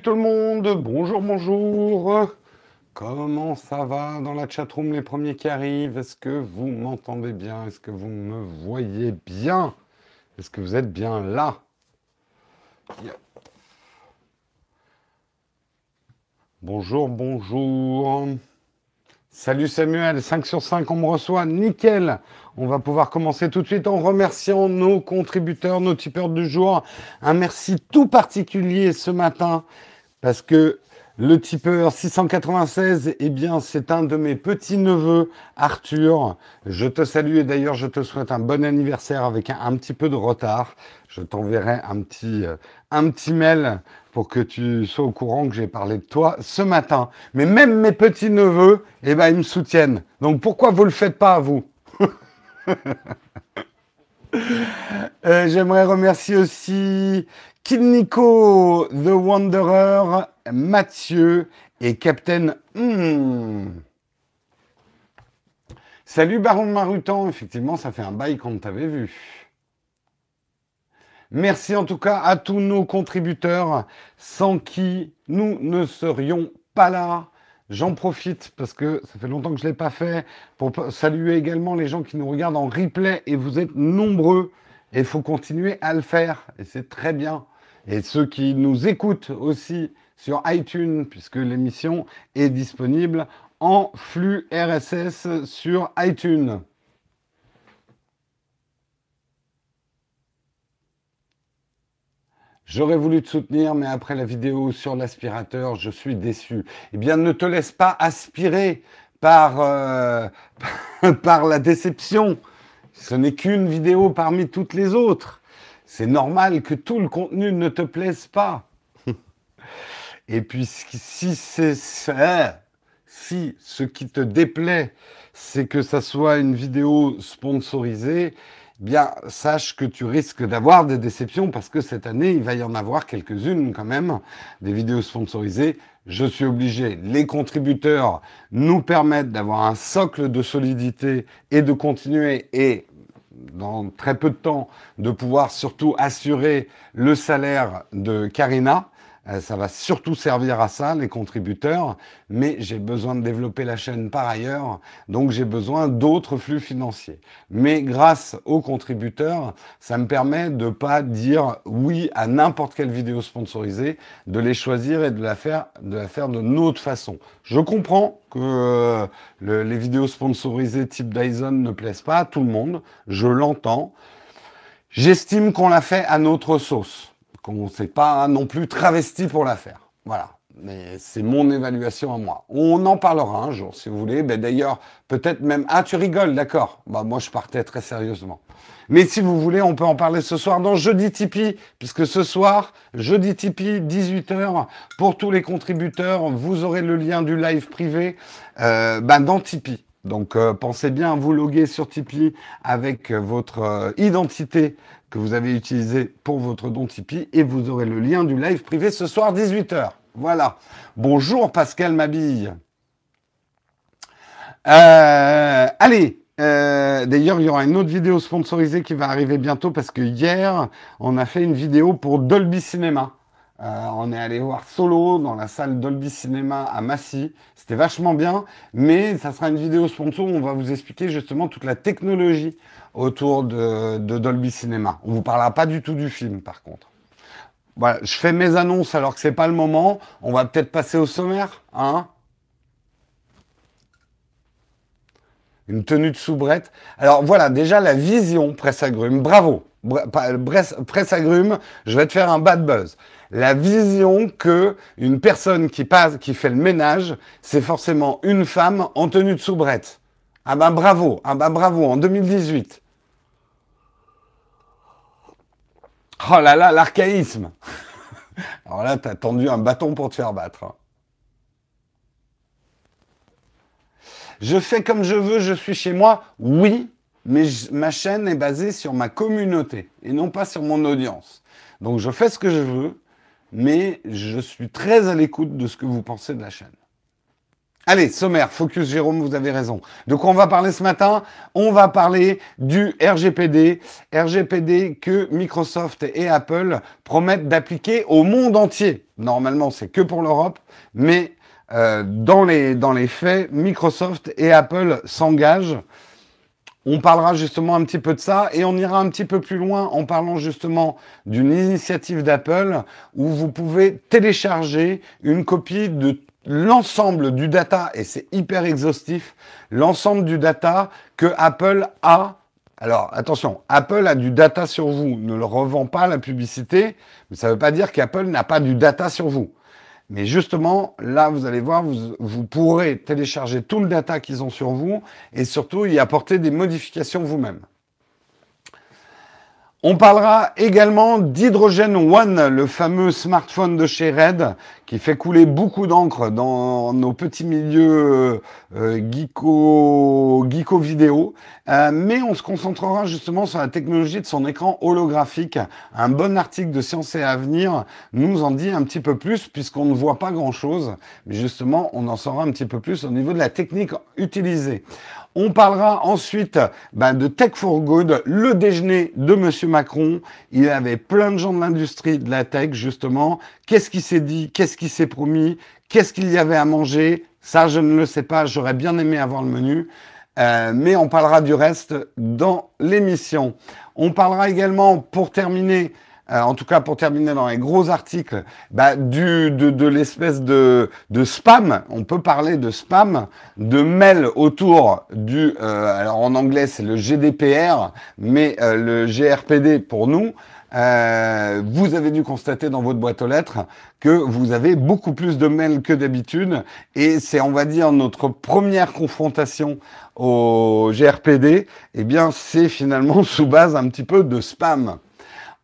tout le monde, bonjour, bonjour. Comment ça va dans la chatroom les premiers qui arrivent? Est-ce que vous m'entendez bien? Est-ce que vous me voyez bien? Est-ce que vous êtes bien là? Bonjour, bonjour. Salut Samuel, 5 sur 5, on me reçoit, nickel. On va pouvoir commencer tout de suite en remerciant nos contributeurs, nos tipeurs du jour. Un merci tout particulier ce matin parce que le tipeur 696, eh bien, c'est un de mes petits-neveux, Arthur. Je te salue et d'ailleurs, je te souhaite un bon anniversaire avec un, petit peu de retard. Je t'enverrai un petit, euh, un petit mail pour que tu sois au courant que j'ai parlé de toi ce matin. Mais même mes petits-neveux, eh ben, ils me soutiennent. Donc pourquoi vous le faites pas, vous? Euh, J'aimerais remercier aussi Kid Nico, The Wanderer, Mathieu et Captain. Hmm. Salut Baron Marutan, effectivement, ça fait un bail qu'on t'avait vu. Merci en tout cas à tous nos contributeurs sans qui nous ne serions pas là. J'en profite parce que ça fait longtemps que je ne l'ai pas fait pour saluer également les gens qui nous regardent en replay et vous êtes nombreux et il faut continuer à le faire et c'est très bien. Et ceux qui nous écoutent aussi sur iTunes, puisque l'émission est disponible en flux RSS sur iTunes. J'aurais voulu te soutenir, mais après la vidéo sur l'aspirateur, je suis déçu. Eh bien, ne te laisse pas aspirer par, euh, par la déception. Ce n'est qu'une vidéo parmi toutes les autres. C'est normal que tout le contenu ne te plaise pas. Et puis si c'est si ce qui te déplaît, c'est que ça soit une vidéo sponsorisée, eh bien sache que tu risques d'avoir des déceptions parce que cette année, il va y en avoir quelques-unes quand même, des vidéos sponsorisées. Je suis obligé, les contributeurs nous permettent d'avoir un socle de solidité et de continuer et dans très peu de temps, de pouvoir surtout assurer le salaire de Karina. Euh, ça va surtout servir à ça, les contributeurs, mais j'ai besoin de développer la chaîne par ailleurs, donc j'ai besoin d'autres flux financiers. Mais grâce aux contributeurs, ça me permet de pas dire oui à n'importe quelle vidéo sponsorisée, de les choisir et de la faire de la faire de notre façon. Je comprends que euh, les vidéos sponsorisées type Dyson ne plaisent pas à tout le monde, je l'entends. J'estime qu'on l'a fait à notre sauce qu'on ne s'est pas non plus travesti pour la faire. Voilà. Mais c'est mon évaluation à moi. On en parlera un jour, si vous voulez. Ben, D'ailleurs, peut-être même... Ah, tu rigoles, d'accord. Bah, moi, je partais très sérieusement. Mais si vous voulez, on peut en parler ce soir dans Jeudi Tipeee, puisque ce soir, Jeudi Tipeee, 18h, pour tous les contributeurs, vous aurez le lien du live privé euh, ben, dans Tipeee. Donc euh, pensez bien à vous loguer sur Tipeee avec votre euh, identité que vous avez utilisé pour votre don Tipeee et vous aurez le lien du live privé ce soir 18h. Voilà. Bonjour Pascal Mabille. Euh, allez, euh, d'ailleurs, il y aura une autre vidéo sponsorisée qui va arriver bientôt parce que hier, on a fait une vidéo pour Dolby Cinema. Euh, on est allé voir Solo dans la salle Dolby Cinema à Massy. C'était vachement bien, mais ça sera une vidéo sponsor où on va vous expliquer justement toute la technologie autour de, Dolby Cinema. On vous parlera pas du tout du film, par contre. Voilà, je fais mes annonces alors que c'est pas le moment. On va peut-être passer au sommaire, hein Une tenue de soubrette. Alors voilà, déjà la vision presse agrume. Bravo. Presse agrume, je vais te faire un bad buzz. La vision que une personne qui passe, qui fait le ménage, c'est forcément une femme en tenue de soubrette. Ah ben bravo, ah ben bravo, en 2018. Oh là là, l'archaïsme Alors là, t'as tendu un bâton pour te faire battre. Hein. Je fais comme je veux, je suis chez moi, oui, mais ma chaîne est basée sur ma communauté et non pas sur mon audience. Donc je fais ce que je veux, mais je suis très à l'écoute de ce que vous pensez de la chaîne. Allez, sommaire, focus Jérôme, vous avez raison. De quoi on va parler ce matin? On va parler du RGPD. RGPD que Microsoft et Apple promettent d'appliquer au monde entier. Normalement, c'est que pour l'Europe, mais euh, dans, les, dans les faits, Microsoft et Apple s'engagent. On parlera justement un petit peu de ça et on ira un petit peu plus loin en parlant justement d'une initiative d'Apple où vous pouvez télécharger une copie de l'ensemble du data, et c'est hyper exhaustif, l'ensemble du data que Apple a. Alors attention, Apple a du data sur vous, ne le revend pas la publicité, mais ça ne veut pas dire qu'Apple n'a pas du data sur vous. Mais justement, là, vous allez voir, vous, vous pourrez télécharger tout le data qu'ils ont sur vous et surtout y apporter des modifications vous-même. On parlera également d'Hydrogen One, le fameux smartphone de chez Red, qui fait couler beaucoup d'encre dans nos petits milieux euh, geeko, geeko vidéo. Euh, mais on se concentrera justement sur la technologie de son écran holographique. Un bon article de Science et Avenir nous en dit un petit peu plus, puisqu'on ne voit pas grand-chose. Mais justement, on en saura un petit peu plus au niveau de la technique utilisée. On parlera ensuite ben, de Tech for Good, le déjeuner de Monsieur Macron. Il avait plein de gens de l'industrie de la tech, justement. Qu'est-ce qui s'est dit? Qu'est-ce qui s'est promis? Qu'est-ce qu'il y avait à manger? Ça, je ne le sais pas. J'aurais bien aimé avoir le menu. Euh, mais on parlera du reste dans l'émission. On parlera également, pour terminer, euh, en tout cas pour terminer dans les gros articles, bah, du, de, de l'espèce de, de, spam, on peut parler de spam, de mail autour du, euh, alors en anglais c'est le GDPR, mais euh, le GRPD pour nous, euh, vous avez dû constater dans votre boîte aux lettres que vous avez beaucoup plus de mails que d'habitude et c'est on va dire notre première confrontation au GRPD, eh bien c'est finalement sous base un petit peu de spam.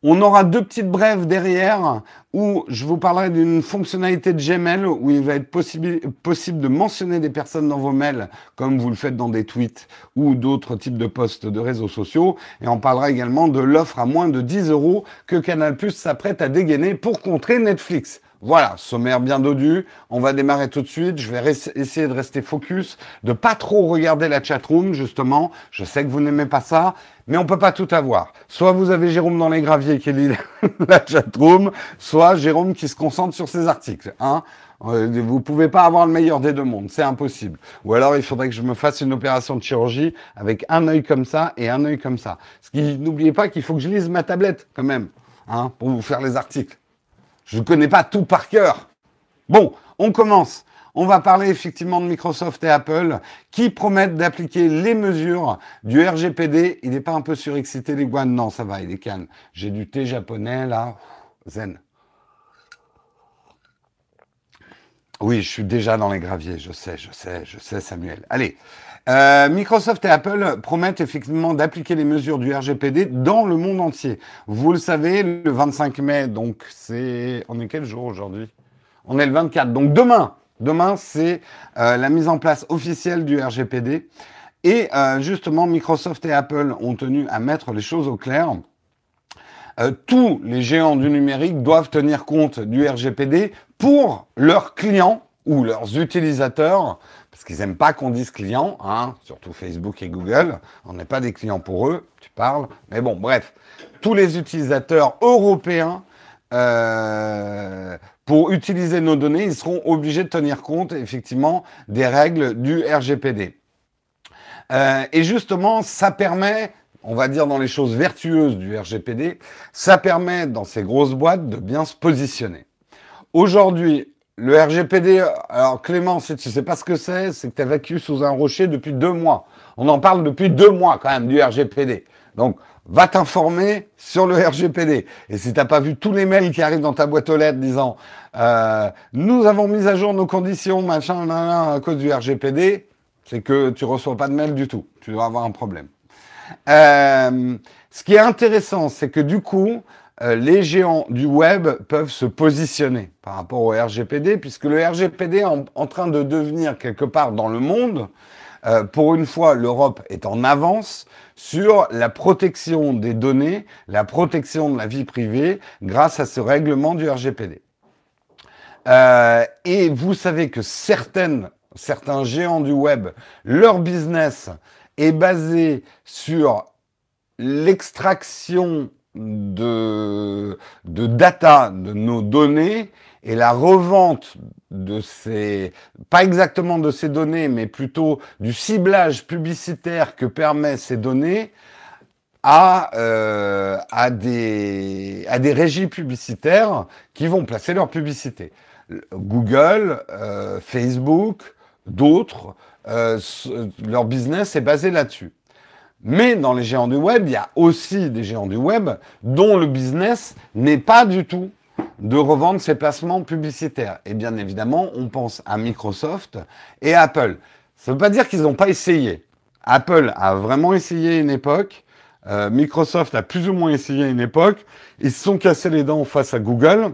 On aura deux petites brèves derrière où je vous parlerai d'une fonctionnalité de Gmail où il va être possible, de mentionner des personnes dans vos mails comme vous le faites dans des tweets ou d'autres types de posts de réseaux sociaux. Et on parlera également de l'offre à moins de 10 euros que Canal Plus s'apprête à dégainer pour contrer Netflix. Voilà, sommaire bien dodu. On va démarrer tout de suite. Je vais essayer de rester focus, de pas trop regarder la chatroom, justement. Je sais que vous n'aimez pas ça, mais on peut pas tout avoir. Soit vous avez Jérôme dans les graviers qui lit la chatroom, soit Jérôme qui se concentre sur ses articles. Hein euh, vous pouvez pas avoir le meilleur des deux mondes, c'est impossible. Ou alors il faudrait que je me fasse une opération de chirurgie avec un œil comme ça et un œil comme ça. Ce qui, n'oubliez pas qu'il faut que je lise ma tablette quand même, hein, pour vous faire les articles. Je ne connais pas tout par cœur. Bon, on commence. On va parler effectivement de Microsoft et Apple qui promettent d'appliquer les mesures du RGPD. Il n'est pas un peu surexcité les guans Non, ça va, il est calme. J'ai du thé japonais là. Zen. Oui, je suis déjà dans les graviers, je sais, je sais, je sais, Samuel. Allez, euh, Microsoft et Apple promettent effectivement d'appliquer les mesures du RGPD dans le monde entier. Vous le savez, le 25 mai, donc c'est... On est quel jour aujourd'hui? On est le 24. Donc demain, demain c'est euh, la mise en place officielle du RGPD. Et euh, justement, Microsoft et Apple ont tenu à mettre les choses au clair. tous les géants du numérique doivent tenir compte du RGPD pour leurs clients ou leurs utilisateurs parce qu'ils n'aiment pas qu'on dise client, hein, surtout Facebook et Google. On n'est pas des clients pour eux, tu parles. Mais bon, bref, tous les utilisateurs européens, euh, pour utiliser nos données, ils seront obligés de tenir compte effectivement des règles du RGPD. Euh, et justement, ça permet, on va dire dans les choses vertueuses du RGPD, ça permet dans ces grosses boîtes de bien se positionner. Aujourd'hui, le RGPD, alors Clément, si tu sais pas ce que c'est, c'est que tu as vécu sous un rocher depuis deux mois. On en parle depuis deux mois quand même du RGPD. Donc, va t'informer sur le RGPD. Et si t'as pas vu tous les mails qui arrivent dans ta boîte aux lettres disant euh, nous avons mis à jour nos conditions, machin, à cause du RGPD, c'est que tu reçois pas de mail du tout. Tu dois avoir un problème. Euh, ce qui est intéressant, c'est que du coup, euh, les géants du web peuvent se positionner par rapport au RGPD, puisque le RGPD est en, train de devenir quelque part dans le monde, euh, pour une fois, l'Europe est en avance sur la protection des données, la protection de la vie privée, grâce à ce règlement du RGPD. Euh, et vous savez que certains géants du web, leur business est basé sur l'extraction de, de data, de nos données, et la revente de ces, pas exactement de ces données, mais plutôt du ciblage publicitaire que permet ces données à, euh, à, des, à des régies publicitaires qui vont placer leur publicité. Google, euh, Facebook, d'autres, euh, leur business est basé là-dessus. Mais dans les géants du web, il y a aussi des géants du web dont le business n'est pas du tout de revendre ses placements publicitaires. Et bien évidemment, on pense à Microsoft et Apple. Ça ne veut pas dire qu'ils n'ont pas essayé. Apple a vraiment essayé une époque. Euh, Microsoft a plus ou moins essayé une époque. Ils se sont cassés les dents face à Google.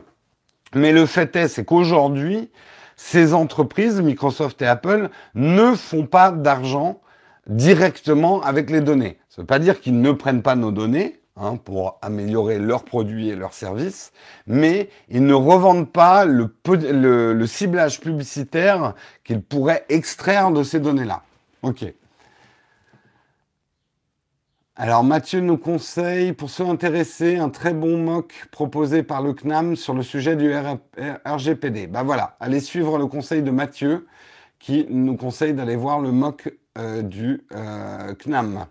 Mais le fait est, c'est qu'aujourd'hui, ces entreprises, Microsoft et Apple, ne font pas d'argent directement avec les données. Ça ne veut pas dire qu'ils ne prennent pas nos données, Hein, pour améliorer leurs produits et leurs services, mais ils ne revendent pas le, ciblage publicitaire qu'ils pourraient extraire de ces données-là. Ok. Alors Mathieu nous conseille, pour ceux intéressés, un très bon mock proposé par le CNAM sur le sujet du RGPD. Ben voilà, allez suivre le conseil de Mathieu qui nous conseille d'aller voir le mock du euh, CNAM.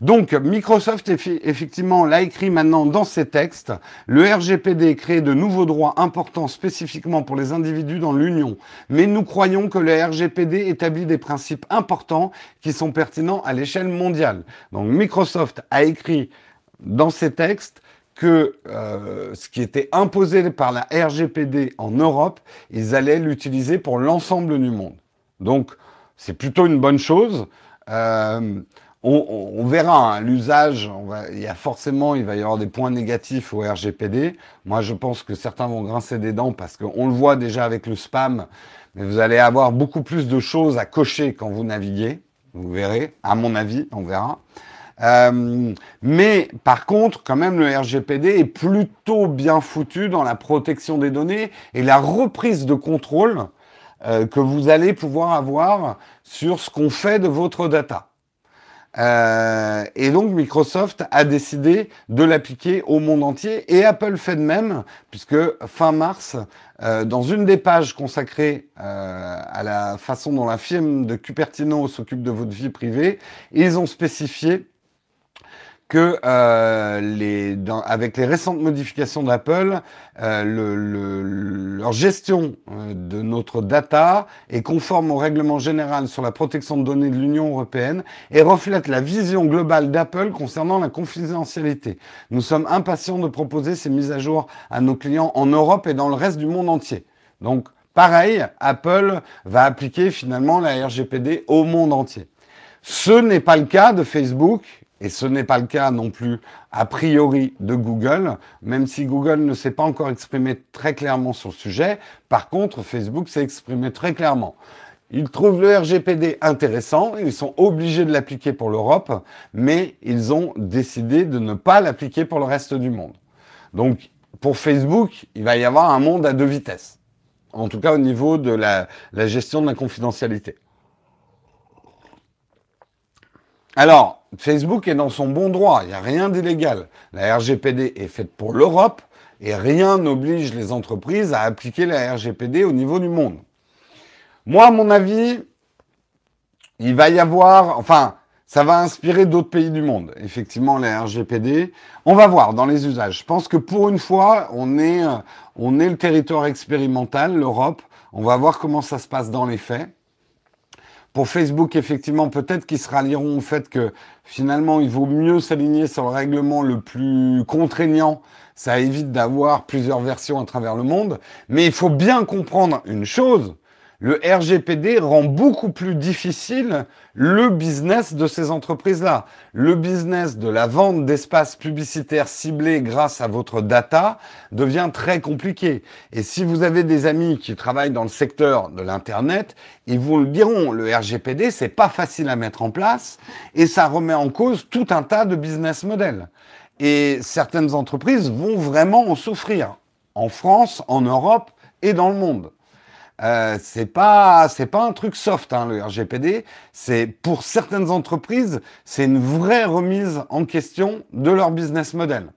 Donc Microsoft effectivement l'a écrit maintenant dans ses textes. Le RGPD crée de nouveaux droits importants spécifiquement pour les individus dans l'Union. Mais nous croyons que le RGPD établit des principes importants qui sont pertinents à l'échelle mondiale. Donc Microsoft a écrit dans ses textes que euh, ce qui était imposé par la RGPD en Europe, ils allaient l'utiliser pour l'ensemble du monde. Donc c'est plutôt une bonne chose. Euh, on, verra hein, l'usage. Il y a forcément, il va y avoir des points négatifs au RGPD. Moi, je pense que certains vont grincer des dents parce qu'on le voit déjà avec le spam. Mais vous allez avoir beaucoup plus de choses à cocher quand vous naviguez. Vous verrez, à mon avis, on verra. Euh, mais par contre, quand même, le RGPD est plutôt bien foutu dans la protection des données et la reprise de contrôle euh, que vous allez pouvoir avoir sur ce qu'on fait de votre data. Euh, et donc Microsoft a décidé de l'appliquer au monde entier et Apple fait de même puisque fin mars, euh, dans une des pages consacrées euh, à la façon dont la firme de Cupertino s'occupe de votre vie privée, ils ont spécifié que euh, les, dans, avec les récentes modifications d'Apple, euh, le, le, leur gestion euh, de notre data est conforme au règlement général sur la protection de données de l'Union européenne et reflète la vision globale d'Apple concernant la confidentialité. Nous sommes impatients de proposer ces mises à jour à nos clients en Europe et dans le reste du monde entier. Donc, pareil, Apple va appliquer finalement la RGPD au monde entier. Ce n'est pas le cas de Facebook et ce n'est pas le cas non plus a priori de Google, même si Google ne s'est pas encore exprimé très clairement sur le sujet. Par contre, Facebook s'est exprimé très clairement. Ils trouvent le RGPD intéressant, ils sont obligés de l'appliquer pour l'Europe, mais ils ont décidé de ne pas l'appliquer pour le reste du monde. Donc, pour Facebook, il va y avoir un monde à deux vitesses. En tout cas, au niveau de la, gestion de la confidentialité. Alors, Facebook est dans son bon droit, il n'y a rien d'illégal. La RGPD est faite pour l'Europe et rien n'oblige les entreprises à appliquer la RGPD au niveau du monde. Moi, à mon avis, il va y avoir, enfin, ça va inspirer d'autres pays du monde, effectivement, la RGPD. On va voir dans les usages. Je pense que pour une fois, on est, on est le territoire expérimental, l'Europe. On va voir comment ça se passe dans les faits. Pour Facebook, effectivement, peut-être qu'ils se rallieront au fait que finalement, il vaut mieux s'aligner sur le règlement le plus contraignant. Ça évite d'avoir plusieurs versions à travers le monde. Mais il faut bien comprendre une chose, le RGPD rend beaucoup plus difficile le business de ces entreprises-là. Le business de la vente d'espaces publicitaires ciblés grâce à votre data devient très compliqué. Et si vous avez des amis qui travaillent dans le secteur de l'Internet, ils vous le diront, le RGPD, c'est pas facile à mettre en place et ça remet en cause tout un tas de business models. Et certaines entreprises vont vraiment en souffrir. En France, en Europe et dans le monde. Euh, c'est pas c'est pas un truc soft hein, le RGPD. C'est pour certaines entreprises, c'est une vraie remise en question de leur business model.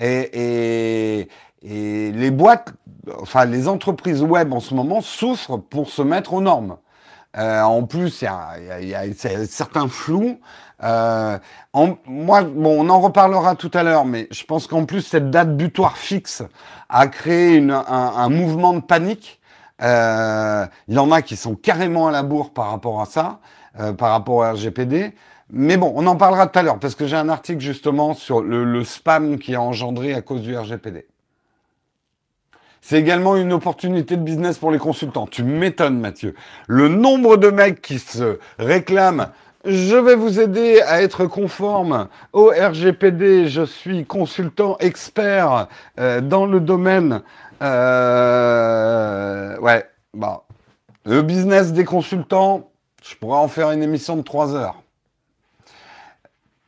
Et, et, et les boîtes, enfin les entreprises web en ce moment souffrent pour se mettre aux normes. Euh, en plus, il y a, y, a, y a, certains flous. Euh, en, moi, bon, on en reparlera tout à l'heure, mais je pense qu'en plus cette date butoir fixe a créé une, un, un, mouvement de panique. Euh, il y en a qui sont carrément à la bourre par rapport à ça, euh, par rapport au RGPD. Mais bon, on en parlera tout à l'heure parce que j'ai un article justement sur le, spam qui a engendré à cause du RGPD. C'est également une opportunité de business pour les consultants. Tu m'étonnes, Mathieu. Le nombre de mecs qui se réclament je vais vous aider à être conforme au RGPD. Je suis consultant expert euh, dans le domaine. Euh, ouais, bah, le business des consultants, je pourrais en faire une émission de 3 heures.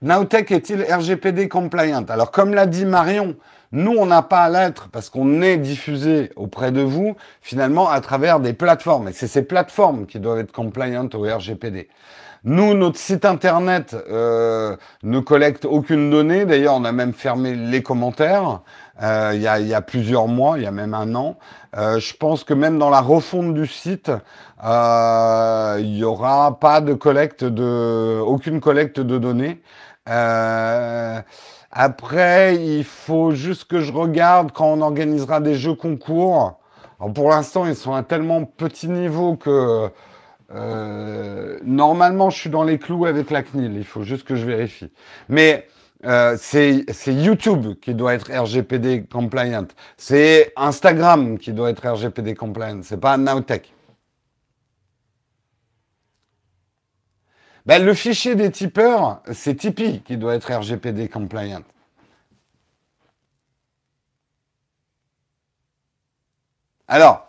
Nowtech est-il RGPD compliant? Alors, comme l'a dit Marion, nous, on n'a pas à l'être parce qu'on est diffusé auprès de vous, finalement, à travers des plateformes. Et c'est ces plateformes qui doivent être compliant au RGPD. Nous, notre site internet euh, ne collecte aucune donnée. D'ailleurs, on a même fermé les commentaires euh, il, y a, plusieurs mois, il y a même un an. Euh, je pense que même dans la refonte du site, euh, il n'y aura pas de collecte de, aucune collecte de données. Après, il faut juste que je regarde quand on organisera des jeux concours. Pour l'instant, ils sont à tellement petit niveau que normalement, je suis dans les clous avec la CNIL. Il faut juste que je vérifie. Mais euh, c'est YouTube qui doit être RGPD compliant. C'est Instagram qui doit être RGPD compliant. C'est pas Nowtech. Ben, le fichier des tipeurs, c'est Tipeee qui doit être RGPD compliant. Alors,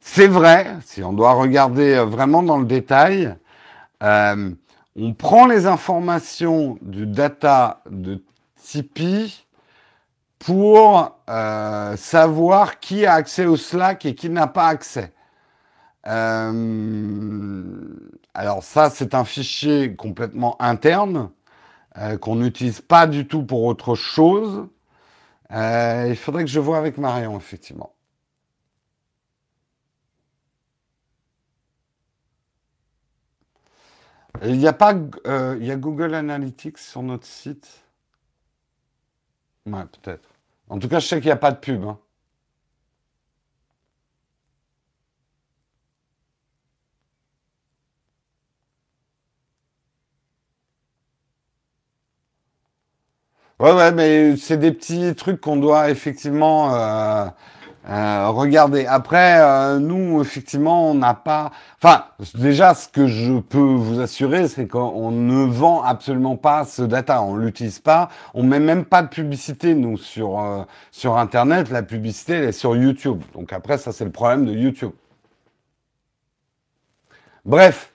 c'est vrai, si on doit regarder euh, vraiment dans le détail, euh, on prend les informations du data de Tipeee pour euh, savoir qui a accès au Slack et qui n'a pas accès. Euh, alors ça, c'est un fichier complètement interne euh, qu'on n'utilise pas du tout pour autre chose. Il faudrait que je vois avec Marion, effectivement. Il n'y a pas, euh, y a Google Analytics sur notre site? Ouais, peut-être. En tout cas, je sais qu'il n'y a pas de pub. Hein. Ouais, ouais, mais c'est des petits trucs qu'on doit effectivement euh, euh, regarder. Après, euh, nous, effectivement, on n'a pas. Enfin, déjà, ce que je peux vous assurer, c'est qu'on ne vend absolument pas ce data. On l'utilise pas. On met même pas de publicité nous sur euh, sur Internet. La publicité, elle est sur YouTube. Donc après, ça, c'est le problème de YouTube. Bref.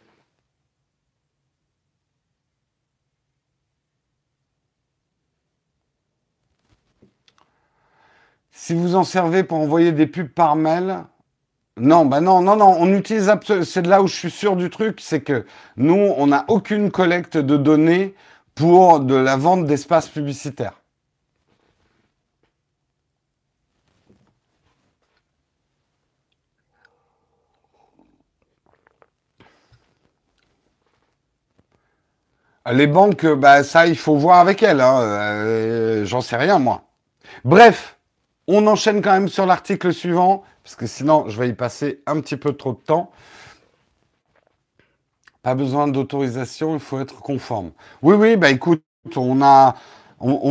Si vous en servez pour envoyer des pubs par mail, non, bah non, non, non, on utilise c'est là où je suis sûr du truc, c'est que nous, on n'a aucune collecte de données pour de la vente d'espaces publicitaires. Les banques, bah ça, il faut voir avec elles. Hein. Euh, J'en sais rien, moi. Bref, on enchaîne quand même sur l'article suivant, parce que sinon, je vais y passer un petit peu trop de temps. Pas besoin d'autorisation, il faut être conforme. Oui, oui, bah écoute, on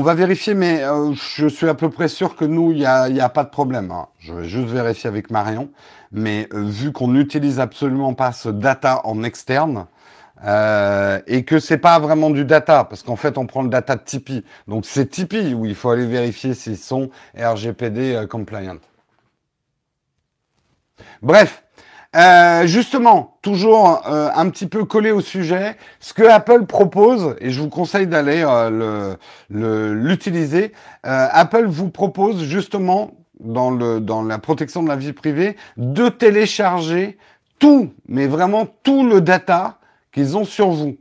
va vérifier, mais euh, je suis à peu près sûr que nous, il n'y a, y a, pas de problème. Hein. Je vais juste vérifier avec Marion. Mais euh, vu qu'on n'utilise absolument pas ce data en externe, euh, et que c'est pas vraiment du data, parce qu'en fait, on prend le data de Tipeee. Donc, c'est Tipeee où il faut aller vérifier s'ils sont RGPD euh, compliant. Bref, euh, justement, toujours euh, un petit peu collé au sujet, ce que Apple propose, et je vous conseille d'aller euh, l'utiliser, Apple vous propose justement dans, le, dans la protection de la vie privée de télécharger tout, mais vraiment tout le data qu'ils ont sur vous.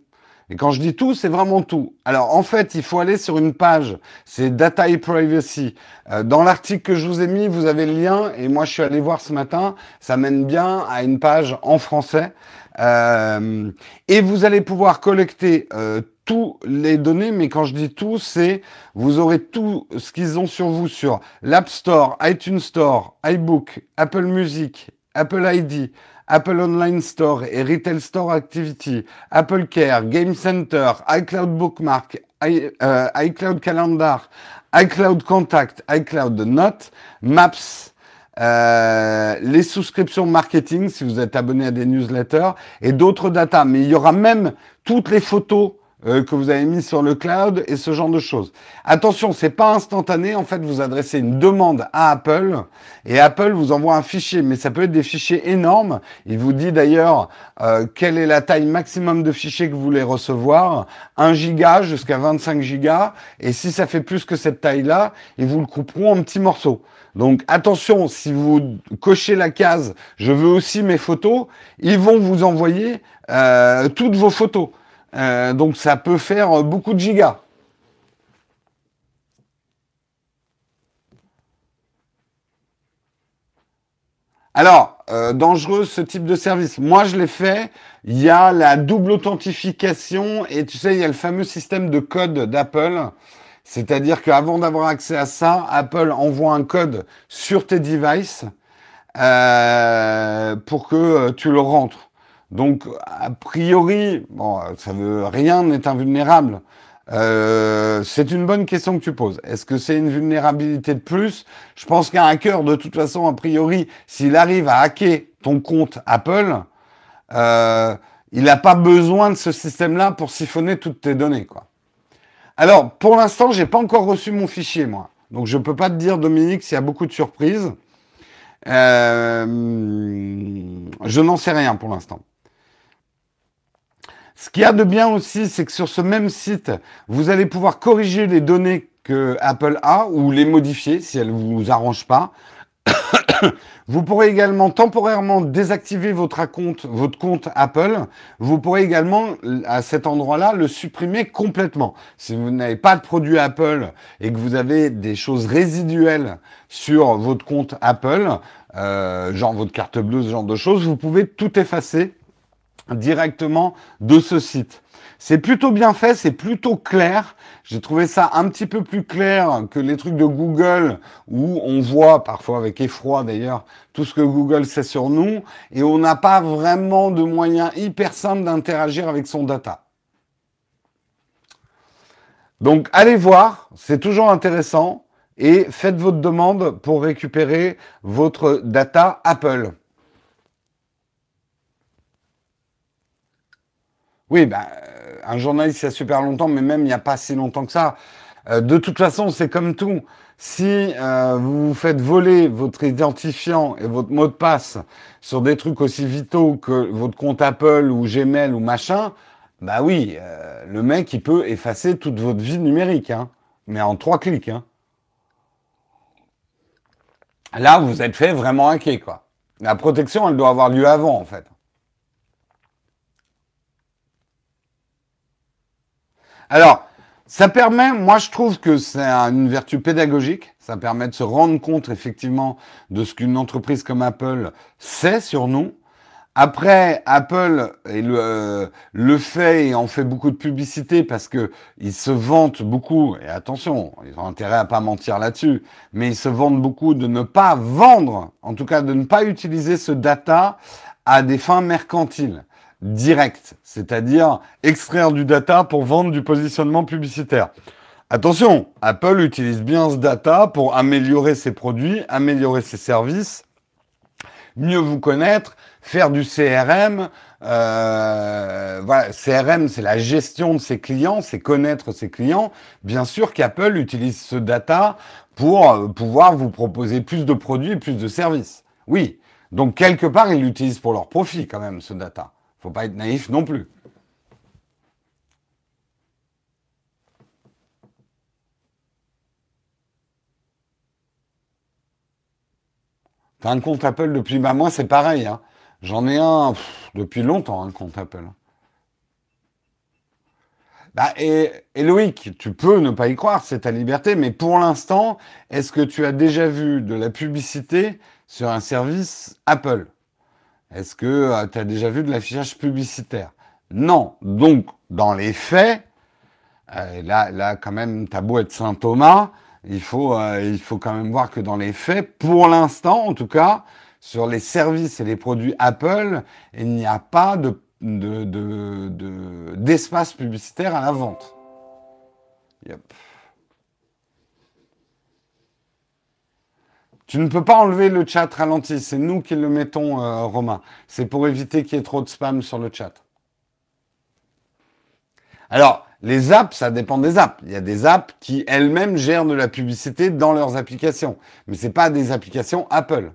Et quand je dis tout, c'est vraiment tout. Alors en fait, il faut aller sur une page, c'est Data et Privacy. Euh, dans l'article que je vous ai mis, vous avez le lien, et moi je suis allé voir ce matin, ça mène bien à une page en français. Euh, et vous allez pouvoir collecter euh, tous les données, mais quand je dis tout, c'est vous aurez tout ce qu'ils ont sur vous sur l'App Store, iTunes Store, iBook, Apple Music, Apple ID, Apple Online Store et Retail Store Activity, Apple Care, Game Center, iCloud Bookmark, euh, iCloud Calendar, iCloud Contact, iCloud Note, Maps, euh, les souscriptions marketing si vous êtes abonné à des newsletters et d'autres data. Mais il y aura même toutes les photos euh, que vous avez mis sur le cloud et ce genre de choses. Attention, c'est pas instantané. En fait, vous adressez une demande à Apple et Apple vous envoie un fichier, mais ça peut être des fichiers énormes. Il vous dit d'ailleurs euh, quelle est la taille maximum de fichiers que vous voulez recevoir, 1 giga jusqu'à 25 gigas. Et si ça fait plus que cette taille-là, ils vous le couperont en petits morceaux. Donc attention, si vous cochez la case, je veux aussi mes photos, ils vont vous envoyer euh, toutes vos photos. Euh, donc ça peut faire beaucoup de gigas. Alors, euh, dangereux ce type de service. Moi, je l'ai fait. Il y a la double authentification et tu sais, il y a le fameux système de code d'Apple. C'est-à-dire qu'avant d'avoir accès à ça, Apple envoie un code sur tes devices euh, pour que tu le rentres. Donc, a priori, bon, ça veut rien n'est invulnérable. Euh, c'est une bonne question que tu poses. Est-ce que c'est une vulnérabilité de plus? Je pense qu'un hacker, de toute façon, a priori, s'il arrive à hacker ton compte Apple, euh, il n'a pas besoin de ce système-là pour siphonner toutes tes données, quoi. Alors, pour l'instant, j'ai pas encore reçu mon fichier, moi. Donc, je peux pas te dire, Dominique, s'il y a beaucoup de surprises. Euh, je n'en sais rien pour l'instant. Ce qu'il y a de bien aussi, c'est que sur ce même site, vous allez pouvoir corriger les données que Apple a ou les modifier si elles ne vous arrangent pas. vous pourrez également temporairement désactiver votre compte, votre compte Apple. Vous pourrez également, à cet endroit-là, le supprimer complètement. Si vous n'avez pas de produit Apple et que vous avez des choses résiduelles sur votre compte Apple, euh, genre votre carte bleue, ce genre de choses, vous pouvez tout effacer directement de ce site. C'est plutôt bien fait, c'est plutôt clair. J'ai trouvé ça un petit peu plus clair que les trucs de Google où on voit, parfois avec effroi d'ailleurs, tout ce que Google sait sur nous et on n'a pas vraiment de moyens hyper simples d'interagir avec son data. Donc allez voir, c'est toujours intéressant et faites votre demande pour récupérer votre data Apple. Oui, ben, un journaliste, il y a super longtemps, mais même il n'y a pas si longtemps que ça. Euh, de toute façon, c'est comme tout. Si euh, vous vous faites voler votre identifiant et votre mot de passe sur des trucs aussi vitaux que votre compte Apple ou Gmail ou machin, bah oui, le mec, il peut effacer toute votre vie numérique, hein, mais en trois clics. Hein. Là, vous êtes fait vraiment hacker, quoi. La protection, elle doit avoir lieu avant, en fait. Alors, ça permet, moi je trouve que c'est une vertu pédagogique, ça permet de se rendre compte effectivement de ce qu'une entreprise comme Apple sait sur nous. Après, Apple le, le fait et en fait beaucoup de publicité parce que ils se vantent beaucoup, et attention, ils ont intérêt à pas mentir là-dessus, mais ils se vantent beaucoup de ne pas vendre, en tout cas de ne pas utiliser ce data à des fins mercantiles direct, c'est-à-dire extraire du data pour vendre du positionnement publicitaire. Attention, Apple utilise bien ce data pour améliorer ses produits, améliorer ses services, mieux vous connaître, faire du CRM. Euh, CRM, c'est la gestion de ses clients, c'est connaître ses clients. Bien sûr qu'Apple utilise ce data pour euh, pouvoir vous proposer plus de produits plus de services. Oui, donc quelque part, ils l'utilisent pour leur profit quand même, ce data faut pas être naïf non plus. T'as un compte Apple depuis... Bah moi, c'est pareil. Hein. J'en ai un depuis longtemps, un compte Apple. Bah, et, et, Loïc, tu peux ne pas y croire, c'est ta liberté, mais pour l'instant, est-ce que tu as déjà vu de la publicité sur un service Apple? Est-ce que euh, tu as déjà vu de l'affichage publicitaire? Non. Donc, dans les faits, euh, là, là, quand même, t'as beau être Saint Thomas, il faut, euh, il faut quand même voir que dans les faits, pour l'instant, en tout cas, sur les services et les produits Apple, il n'y a pas de, d'espace publicitaire à la vente. Tu ne peux pas enlever le chat ralenti, c'est nous qui le mettons, euh, Romain. C'est pour éviter qu'il y ait trop de spam sur le chat. Alors, les apps, ça dépend des apps. Il y a des apps qui elles-mêmes gèrent de la publicité dans leurs applications, mais ce n'est pas des applications Apple.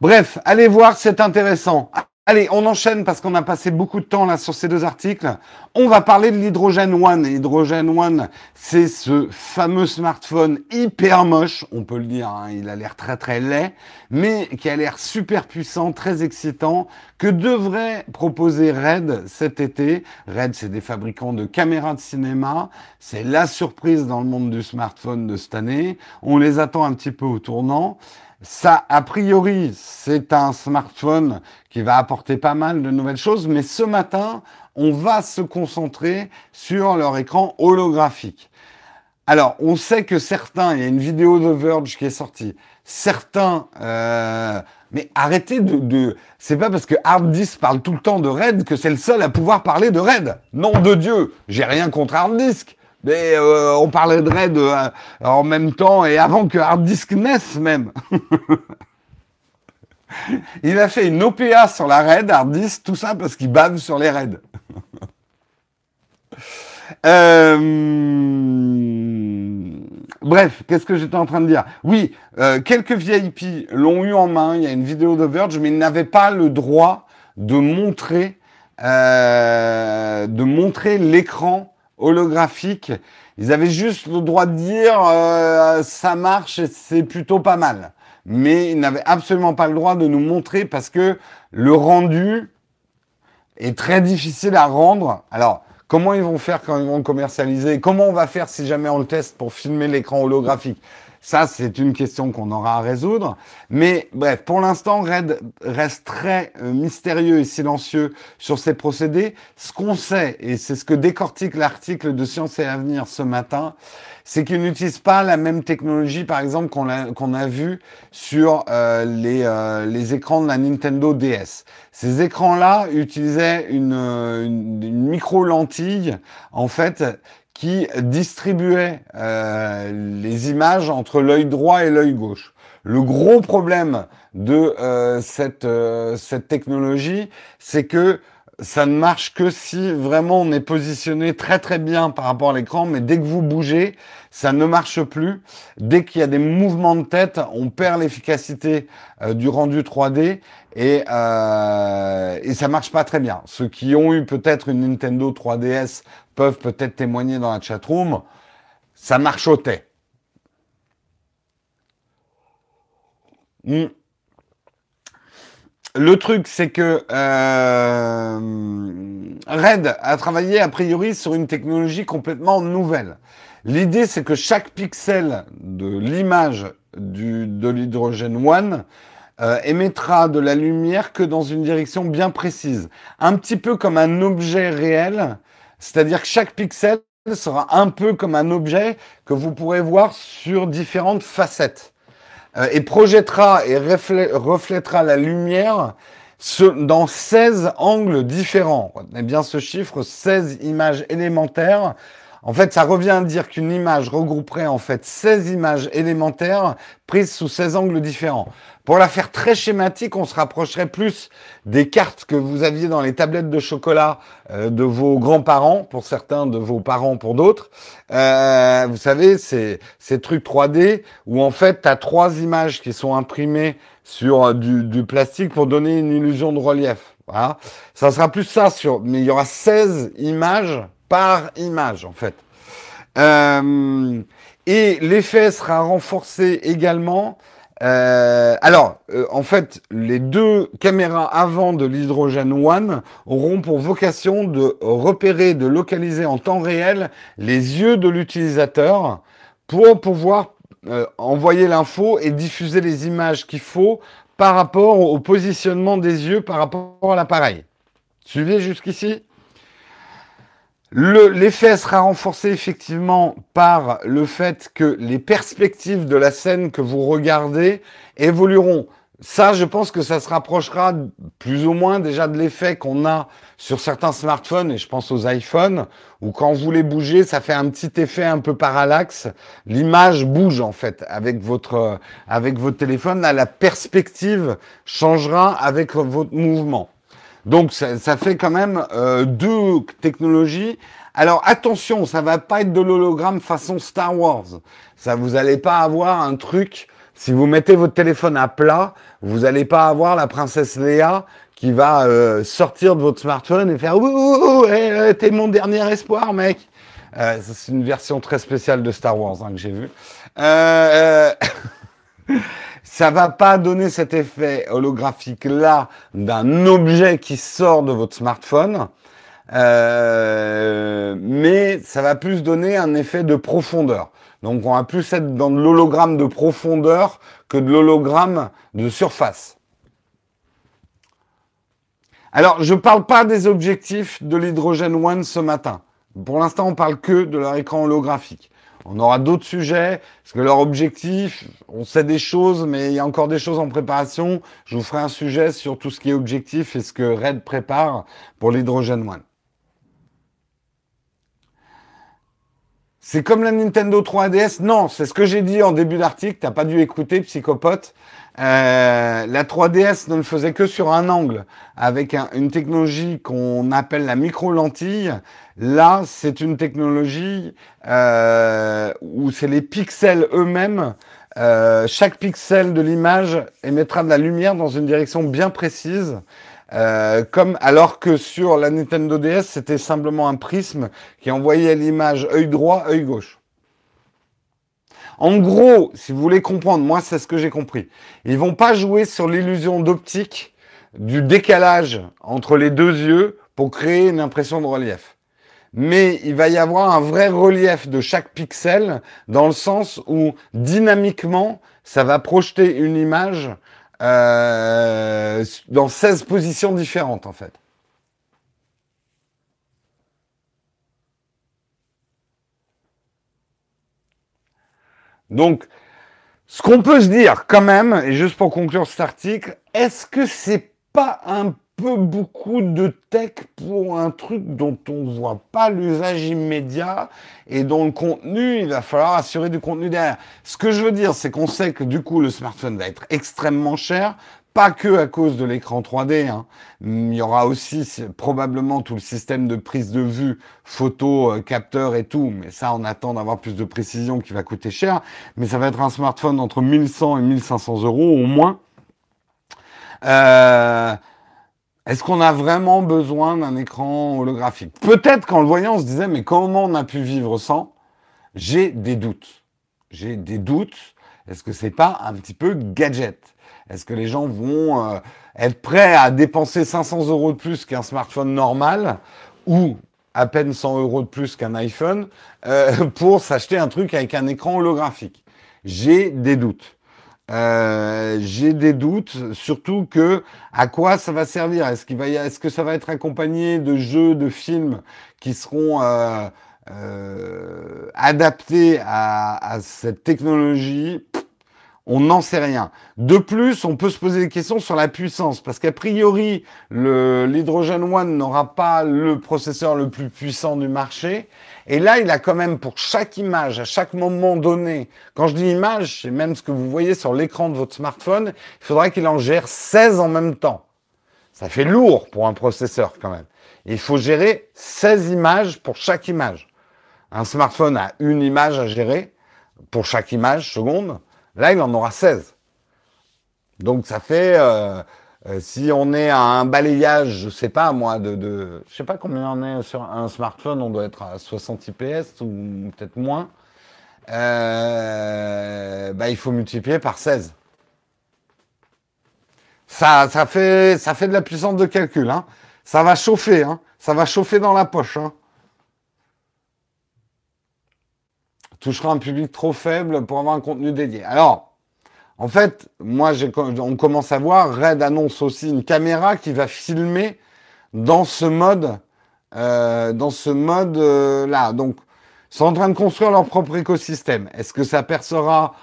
Bref, allez voir, c'est intéressant. Allez, on enchaîne parce qu'on a passé beaucoup de temps là sur ces deux articles. On va parler de l'Hydrogen One. L'Hydrogen One, c'est ce fameux smartphone hyper moche, on peut le dire, hein, il a l'air très très laid, mais qui a l'air super puissant, très excitant, que devrait proposer Red cet été. Red, c'est des fabricants de caméras de cinéma. C'est la surprise dans le monde du smartphone de cette année. On les attend un petit peu au tournant. Ça, a priori, c'est un smartphone qui va apporter pas mal de nouvelles choses, mais ce matin, on va se concentrer sur leur écran holographique. Alors, on sait que certains, il y a une vidéo de Verge qui est sortie, certains, euh, mais arrêtez de, c'est pas parce que Harddisk parle tout le temps de Red que c'est le seul à pouvoir parler de Red. Nom de Dieu, j'ai rien contre Harddisk. Mais euh, on parlait de euh, en même temps et avant que Hard Disk naisse même. il a fait une OPA sur la Red, Hard Disk, tout ça parce qu'il bave sur les Raids. Euh, bref, qu'est-ce que j'étais en train de dire? Oui, quelques VIP l'ont eu en main. Il y a une vidéo de Verge, mais ils n'avaient pas le droit de montrer, de montrer l'écran holographique. Ils avaient juste le droit de dire euh, ça marche c'est plutôt pas mal. Mais ils n'avaient absolument pas le droit de nous montrer parce que le rendu est très difficile à rendre. Alors, comment ils vont faire quand ils vont commercialiser? Comment on va faire si jamais on le teste pour filmer l'écran holographique? Ça, c'est une question qu'on aura à résoudre. Mais bref, pour l'instant, Red reste très euh, mystérieux et silencieux sur ces procédés. Ce qu'on sait, et c'est ce que décortique l'article de Science et Avenir ce matin, c'est qu'ils n'utilisent pas la même technologie, par exemple, qu'on a, qu'on a vu sur euh, les, euh, les écrans de la Nintendo DS. Ces écrans-là utilisaient une micro-lentille, en fait, qui distribuait euh, les images entre l'œil droit et l'œil gauche. Le gros problème de euh, cette, euh, cette technologie, c'est que ça ne marche que si vraiment on est positionné très très bien par rapport à l'écran, mais dès que vous bougez, ça ne marche plus. Dès qu'il y a des mouvements de tête, on perd l'efficacité du rendu 3D et, euh, et ça marche pas très bien. Ceux qui ont eu peut-être une Nintendo 3DS peuvent peut-être témoigner dans la chatroom. Ça marchotait. Hmm. Le truc, c'est que euh, Red a travaillé a priori sur une technologie complètement nouvelle. L'idée, c'est que chaque pixel de l'image de l'hydrogène One euh, émettra de la lumière que dans une direction bien précise. Un petit peu comme un objet réel, c'est-à-dire que chaque pixel sera un peu comme un objet que vous pourrez voir sur différentes facettes. Euh, et projettera et reflètera la lumière dans 16 angles différents. Retenez bien ce chiffre, 16 images élémentaires en fait, ça revient à dire qu'une image regrouperait en fait 16 images élémentaires prises sous 16 angles différents. Pour la faire très schématique, on se rapprocherait plus des cartes que vous aviez dans les tablettes de chocolat euh, de vos grands-parents, pour certains, de vos parents pour d'autres. Euh, vous savez, c'est ces trucs 3D où en fait, tu as trois images qui sont imprimées sur du, du plastique pour donner une illusion de relief. Voilà. Ça sera plus ça sur, mais il y aura 16 images par image, en fait. Euh, et l'effet sera renforcé également. Euh, alors, euh, en fait, les deux caméras avant de l'Hydrogen One auront pour vocation de repérer, de localiser en temps réel les yeux de l'utilisateur pour pouvoir envoyer l'info et diffuser les images qu'il faut par rapport au positionnement des yeux par rapport à l'appareil. Suivez jusqu'ici? L'effet sera renforcé effectivement par le fait que les perspectives de la scène que vous regardez évolueront. Ça, je pense que ça se rapprochera plus ou moins déjà de l'effet qu'on a sur certains smartphones, et je pense aux iPhones, où quand vous les bougez, ça fait un petit effet un peu parallaxe. L'image bouge en fait avec votre avec votre téléphone. Là, la perspective changera avec votre mouvement. Donc ça, fait quand même euh, deux technologies. Alors attention, ça va pas être de l'hologramme façon Star Wars. Ça, vous allez pas avoir un truc. Si vous mettez votre téléphone à plat, vous allez pas avoir la princesse Léa qui va euh, sortir de votre smartphone et faire ouh, eh, t'es mon dernier espoir, mec. Euh, c'est une version très spéciale de Star Wars hein, que j'ai vue. Euh, ça va pas donner cet effet holographique là d'un objet qui sort de votre smartphone, euh, mais ça va plus donner un effet de profondeur. Donc on va plus être dans de l'hologramme de profondeur que de l'hologramme de surface. Alors je parle pas des objectifs de l'hydrogène One ce matin. Pour l'instant on parle que de leur écran holographique. On aura d'autres sujets, parce que leur objectif, on sait des choses, mais il y a encore des choses en préparation. Je vous ferai un sujet sur tout ce qui est objectif et ce que Red prépare pour l'hydrogène One. C'est comme la Nintendo 3DS Non, c'est ce que j'ai dit en début d'article. T'as pas dû écouter, psychopote. Euh, la 3DS ne le faisait que sur un angle, avec une technologie qu'on appelle la micro-lentille. Là, c'est une technologie euh, où c'est les pixels eux-mêmes. Euh, chaque pixel de l'image émettra de la lumière dans une direction bien précise. comme alors que sur la Nintendo DS, c'était simplement un prisme qui envoyait l'image œil droit, œil gauche. En gros, si vous voulez comprendre, moi c'est ce que j'ai compris. Ils vont pas jouer sur l'illusion d'optique du décalage entre les deux yeux pour créer une impression de relief. Mais il va y avoir un vrai relief de chaque pixel dans le sens où dynamiquement, ça va projeter une image euh, dans 16 positions différentes en fait. Donc, ce qu'on peut se dire quand même, et juste pour conclure cet article, est-ce que c'est pas un peu beaucoup de tech pour un truc dont on voit pas l'usage immédiat et dont le contenu, il va falloir assurer du contenu derrière? Ce que je veux dire, c'est qu'on sait que du coup, le smartphone va être extrêmement cher, pas que à cause de l'écran 3D. Hein. Il y aura aussi probablement tout le système de prise de vue, photo, euh, capteur et tout. Mais ça, on attend d'avoir plus de précision qui va coûter cher. Mais ça va être un smartphone entre 1100 et 1500 euros au moins. Euh, est-ce qu'on a vraiment besoin d'un écran holographique? Peut-être qu'en le voyant, on se disait, mais comment on a pu vivre sans? J'ai des doutes. J'ai des doutes. Est-ce que c'est pas un petit peu gadget? Est-ce que les gens vont euh, être prêts à dépenser 500 euros de plus qu'un smartphone normal ou à peine 100 euros de plus qu'un iPhone euh, pour s'acheter un truc avec un écran holographique? J'ai des doutes. Euh, j'ai des doutes, surtout que à quoi ça va servir? Est-ce qu'il est-ce que ça va être accompagné de jeux, de films qui seront adaptés à, cette technologie? On n'en sait rien. De plus, on peut se poser des questions sur la puissance, parce qu'a priori, l'hydrogène One n'aura pas le processeur le plus puissant du marché. Et là, il a quand même pour chaque image, à chaque moment donné, quand je dis image, c'est même ce que vous voyez sur l'écran de votre smartphone, il faudra qu'il en gère 16 en même temps. Ça fait lourd pour un processeur quand même. Il faut gérer 16 images pour chaque image. Un smartphone a une image à gérer pour chaque image seconde. Là, il en aura 16. Donc ça fait Euh, si on est à un balayage, je sais pas moi, de, de je sais pas combien on est sur un smartphone, on doit être à 60 IPS ou peut-être moins. Euh, bah, il faut multiplier par 16. Ça, ça, fait, ça fait de la puissance de calcul. Hein. Ça va chauffer. Hein. Ça va chauffer dans la poche. Hein. Touchera un public trop faible pour avoir un contenu dédié. Alors, en fait, moi, on commence à voir, Red annonce aussi une caméra qui va filmer dans ce mode, euh, dans ce mode euh, là. Donc, ils sont en train de construire leur propre écosystème. Est-ce que ça percera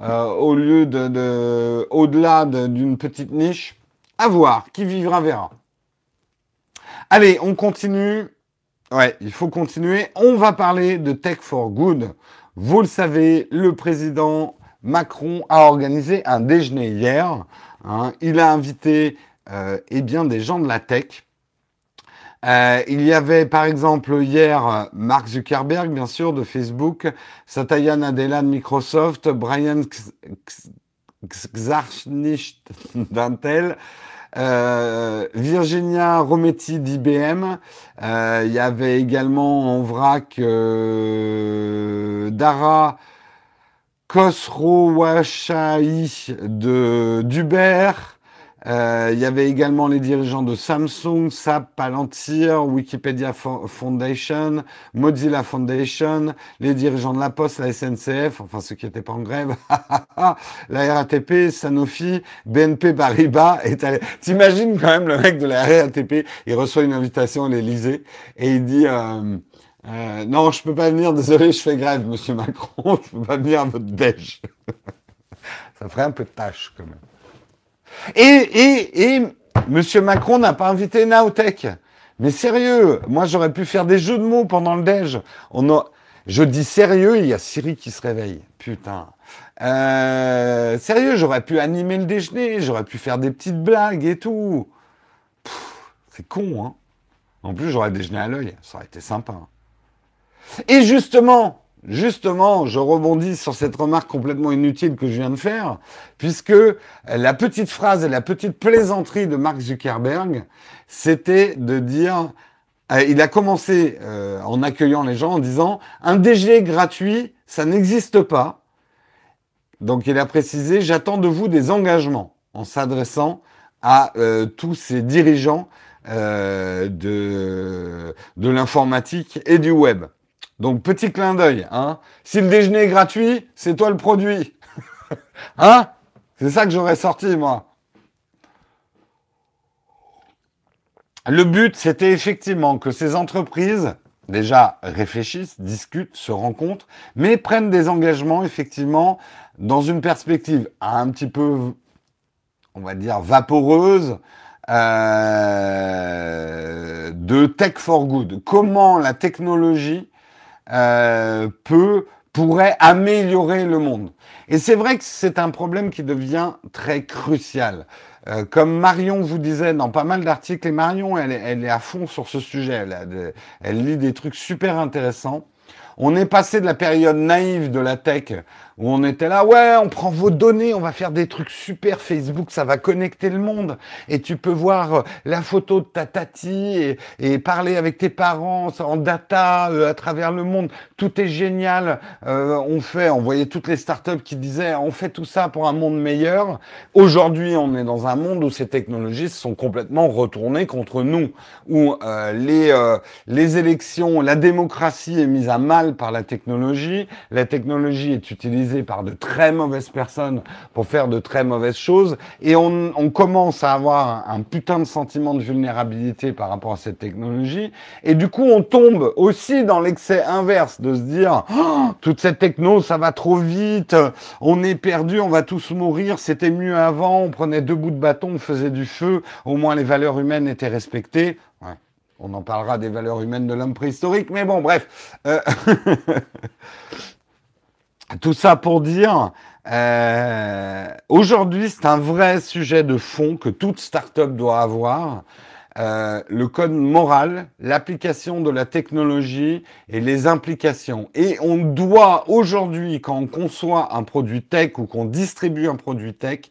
euh, au lieu de, au-delà d'une petite niche? À voir. Qui vivra verra. Allez, on continue. Ouais, il faut continuer. On va parler de Tech for Good. Vous le savez, le président Macron a organisé un déjeuner hier. Hein. Il a invité euh, eh bien, des gens de la tech. Euh, il y avait par exemple hier Mark Zuckerberg, bien sûr, de Facebook, Satya Nadella de Microsoft, Brian Xarchnich d'Intel, euh, Virginia Rometti d'IBM. Euh, il y avait également en vrac Dara Khosrowshahi de d'Uber. Euh, il y avait également les dirigeants de Samsung, SAP, Palantir, Wikipedia Foundation, Mozilla Foundation, les dirigeants de la Poste, la SNCF, enfin ceux qui n'étaient pas en grève, la RATP, Sanofi, BNP Paribas. T'imagines quand même le mec de la RATP, il reçoit une invitation à l'Elysée et il dit... Euh, euh, non, je peux pas venir, désolé, je fais grève, monsieur Macron, je peux pas venir à votre déj. Ça ferait un peu de tâche quand même. Et, et, et Monsieur Macron n'a pas invité Naotech. Mais sérieux, moi j'aurais pu faire des jeux de mots pendant le déj. On a... Je dis sérieux, il y a Siri qui se réveille. Putain. Euh, sérieux, j'aurais pu animer le déjeuner, j'aurais pu faire des petites blagues et tout. C'est con, hein. En plus, j'aurais déjeuné à l'œil, ça aurait été sympa. Et justement, Justement, je rebondis sur cette remarque complètement inutile que je viens de faire, puisque la petite phrase et la petite plaisanterie de Mark Zuckerberg, c'était de dire, euh, il a commencé euh, en accueillant les gens en disant, un DG gratuit, ça n'existe pas. Donc il a précisé, j'attends de vous des engagements, en s'adressant à euh, tous ces dirigeants de, de l'informatique et du web. Donc petit clin d'œil, hein. Si le déjeuner est gratuit, c'est toi le produit. hein? C'est ça que j'aurais sorti, moi. Le but, c'était effectivement que ces entreprises, déjà, réfléchissent, discutent, se rencontrent, mais prennent des engagements, effectivement, dans une perspective un petit peu, on va dire, vaporeuse, euh, de tech for good. Comment la technologie euh, peut, pourrait améliorer le monde. Et c'est vrai que c'est un problème qui devient très crucial. Euh, comme Marion vous disait dans pas mal d'articles, et Marion, elle, elle, est à fond sur ce sujet, elle, elle lit des trucs super intéressants. On est passé de la période naïve de la tech où on était là, ouais, on prend vos données, on va faire des trucs super Facebook, ça va connecter le monde. Et tu peux voir euh, la photo de ta tati et, parler avec tes parents en data euh, à travers le monde. Tout est génial. Euh, on fait, on voyait toutes les startups qui disaient, on fait tout ça pour un monde meilleur. Aujourd'hui, on est dans un monde où ces technologies sont complètement retournées contre nous, où les, les élections, la démocratie est mise à mal par la technologie. La technologie est utilisée par de très mauvaises personnes pour faire de très mauvaises choses. Et on, commence à avoir un, putain de sentiment de vulnérabilité par rapport à cette technologie. Et du coup, on tombe aussi dans l'excès inverse de se dire, oh, toute cette techno, ça va trop vite, on est perdu, on va tous mourir, c'était mieux avant, on prenait deux bouts de bâton, on faisait du feu, au moins les valeurs humaines étaient respectées. On en parlera des valeurs humaines de l'homme préhistorique, mais bon, bref. Euh, Tout ça pour dire, euh, aujourd'hui, c'est un vrai sujet de fond que toute startup doit avoir. Euh, le code moral, l'application de la technologie et les implications. Et on doit aujourd'hui, quand on conçoit un produit tech ou qu'on distribue un produit tech,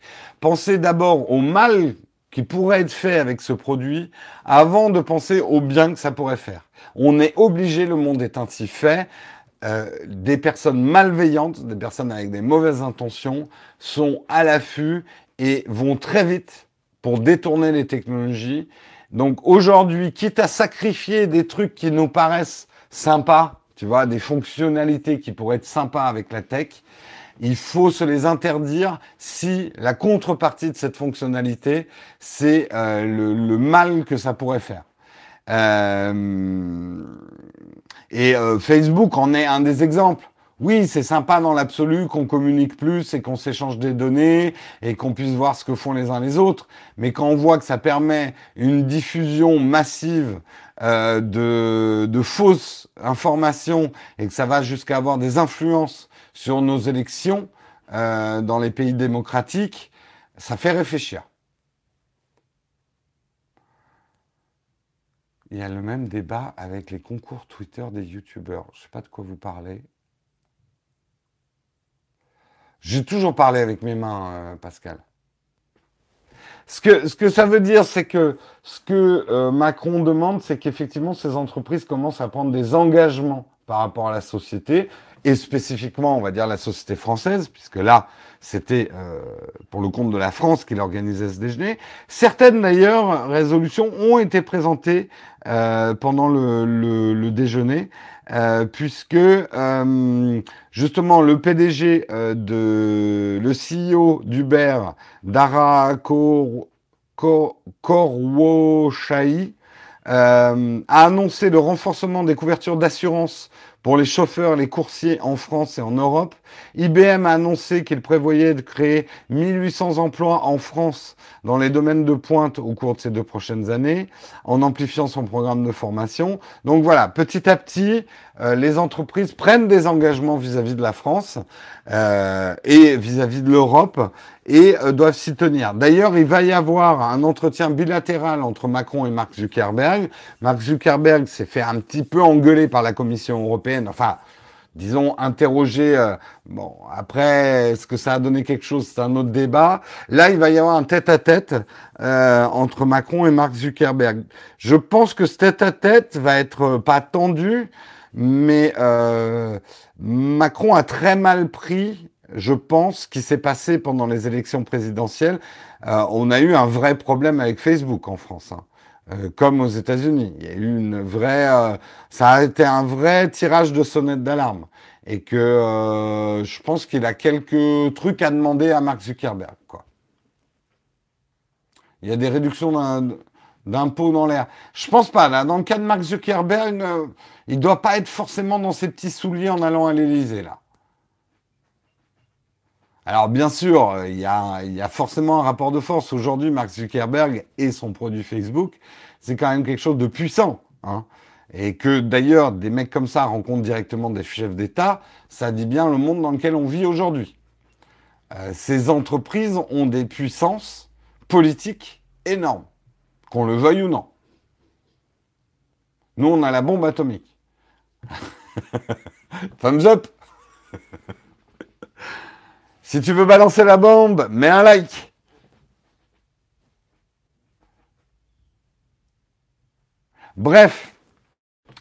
penser d'abord au mal qui pourrait être fait avec ce produit avant de penser au bien que ça pourrait faire. On est obligé, le monde est ainsi fait. Euh, des personnes malveillantes, des personnes avec des mauvaises intentions sont à l'affût et vont très vite pour détourner les technologies. Donc aujourd'hui, quitte à sacrifier des trucs qui nous paraissent sympas, tu vois, des fonctionnalités qui pourraient être sympas avec la tech, il faut se les interdire si la contrepartie de cette fonctionnalité, c'est euh, le, mal que ça pourrait faire. Euh, et euh, Facebook en est un des exemples. Oui, c'est sympa dans l'absolu qu'on communique plus et qu'on s'échange des données et qu'on puisse voir ce que font les uns les autres. Mais quand on voit que ça permet une diffusion massive euh, de, de, fausses informations et que ça va jusqu'à avoir des influences sur nos élections dans les pays démocratiques, ça fait réfléchir. Il y a le même débat avec les concours Twitter des youtubeurs. Je ne sais pas de quoi vous parlez. J'ai toujours parlé avec mes mains, euh, Pascal. Ce que, ce que ça veut dire, c'est que ce que euh, Macron demande, c'est qu'effectivement, ces entreprises commencent à prendre des engagements par rapport à la société, et spécifiquement, on va dire, la société française, puisque là, c'était euh, pour le compte de la France qu'il organisait ce déjeuner. Certaines, d'ailleurs, résolutions ont été présentées euh, pendant le, le, déjeuner, euh, puisque justement le PDG de le CEO d'Uber, Dara Korwoshai, euh, a annoncé le renforcement des couvertures d'assurance pour les chauffeurs, les coursiers en France et en Europe. IBM a annoncé qu'il prévoyait de créer 1800 emplois en France dans les domaines de pointe au cours de ces deux prochaines années, en amplifiant son programme de formation. Donc voilà, petit à petit, euh, les entreprises prennent des engagements vis-à-vis de la France euh, et vis-à-vis de l'Europe et euh, doivent s'y tenir. D'ailleurs, il va y avoir un entretien bilatéral entre Macron et Mark Zuckerberg. Mark Zuckerberg s'est fait un petit peu engueuler par la Commission européenne, enfin, disons, interroger. Euh, bon, après, est-ce que ça a donné quelque chose? C'est un autre débat. Là, il va y avoir un tête-à-tête euh, entre Macron et Mark Zuckerberg. Je pense que ce tête-à-tête va être pas tendu, mais Macron a très mal pris je pense, ce qui s'est passé pendant les élections présidentielles. Euh, on a eu un vrai problème avec Facebook en France, hein. euh, comme aux États-Unis. Il y a eu une vraie, euh, ça a été un vrai tirage de sonnette d'alarme, et que je pense qu'il a quelques trucs à demander à Mark Zuckerberg. Quoi. Il y a des réductions d'impôts dans l'air. Je pense pas. Là, dans le cas de Mark Zuckerberg, il doit pas être forcément dans ses petits souliers en allant à l'Élysée là. Alors bien sûr, euh, il y, a, forcément un rapport de force. Aujourd'hui, Mark Zuckerberg et son produit Facebook, c'est quand même quelque chose de puissant. Hein. Et que d'ailleurs, des mecs comme ça rencontrent directement des chefs d'État, ça dit bien le monde dans lequel on vit aujourd'hui. Euh, ces entreprises ont des puissances politiques énormes, qu'on le veuille ou non. Nous, on a la bombe atomique. Thumbs up Si tu veux balancer la bombe, mets un like. Bref.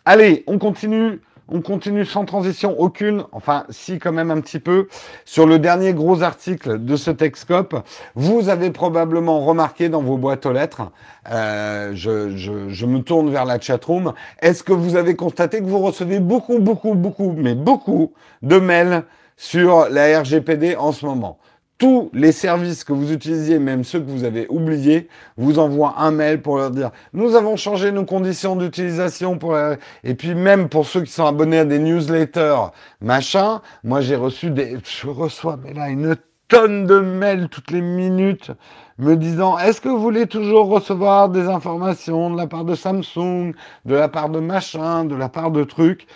Allez, on continue. On continue sans transition aucune, enfin si quand même un petit peu, sur le dernier gros article de ce Texcope. Vous avez probablement remarqué dans vos boîtes aux lettres, euh, je, je, je, me tourne vers la chatroom, est-ce que vous avez constaté que vous recevez beaucoup, beaucoup, beaucoup, mais beaucoup de mails sur la RGPD en ce moment? Tous les services que vous utilisiez, même ceux que vous avez oubliés, vous envoient un mail pour leur dire nous avons changé nos conditions d'utilisation pour et puis même pour ceux qui sont abonnés à des newsletters machin, moi j'ai reçu des je reçois mais là une tonne de mails toutes les minutes me disant est-ce que vous voulez toujours recevoir des informations de la part de Samsung, de la part de machin, de la part de trucs?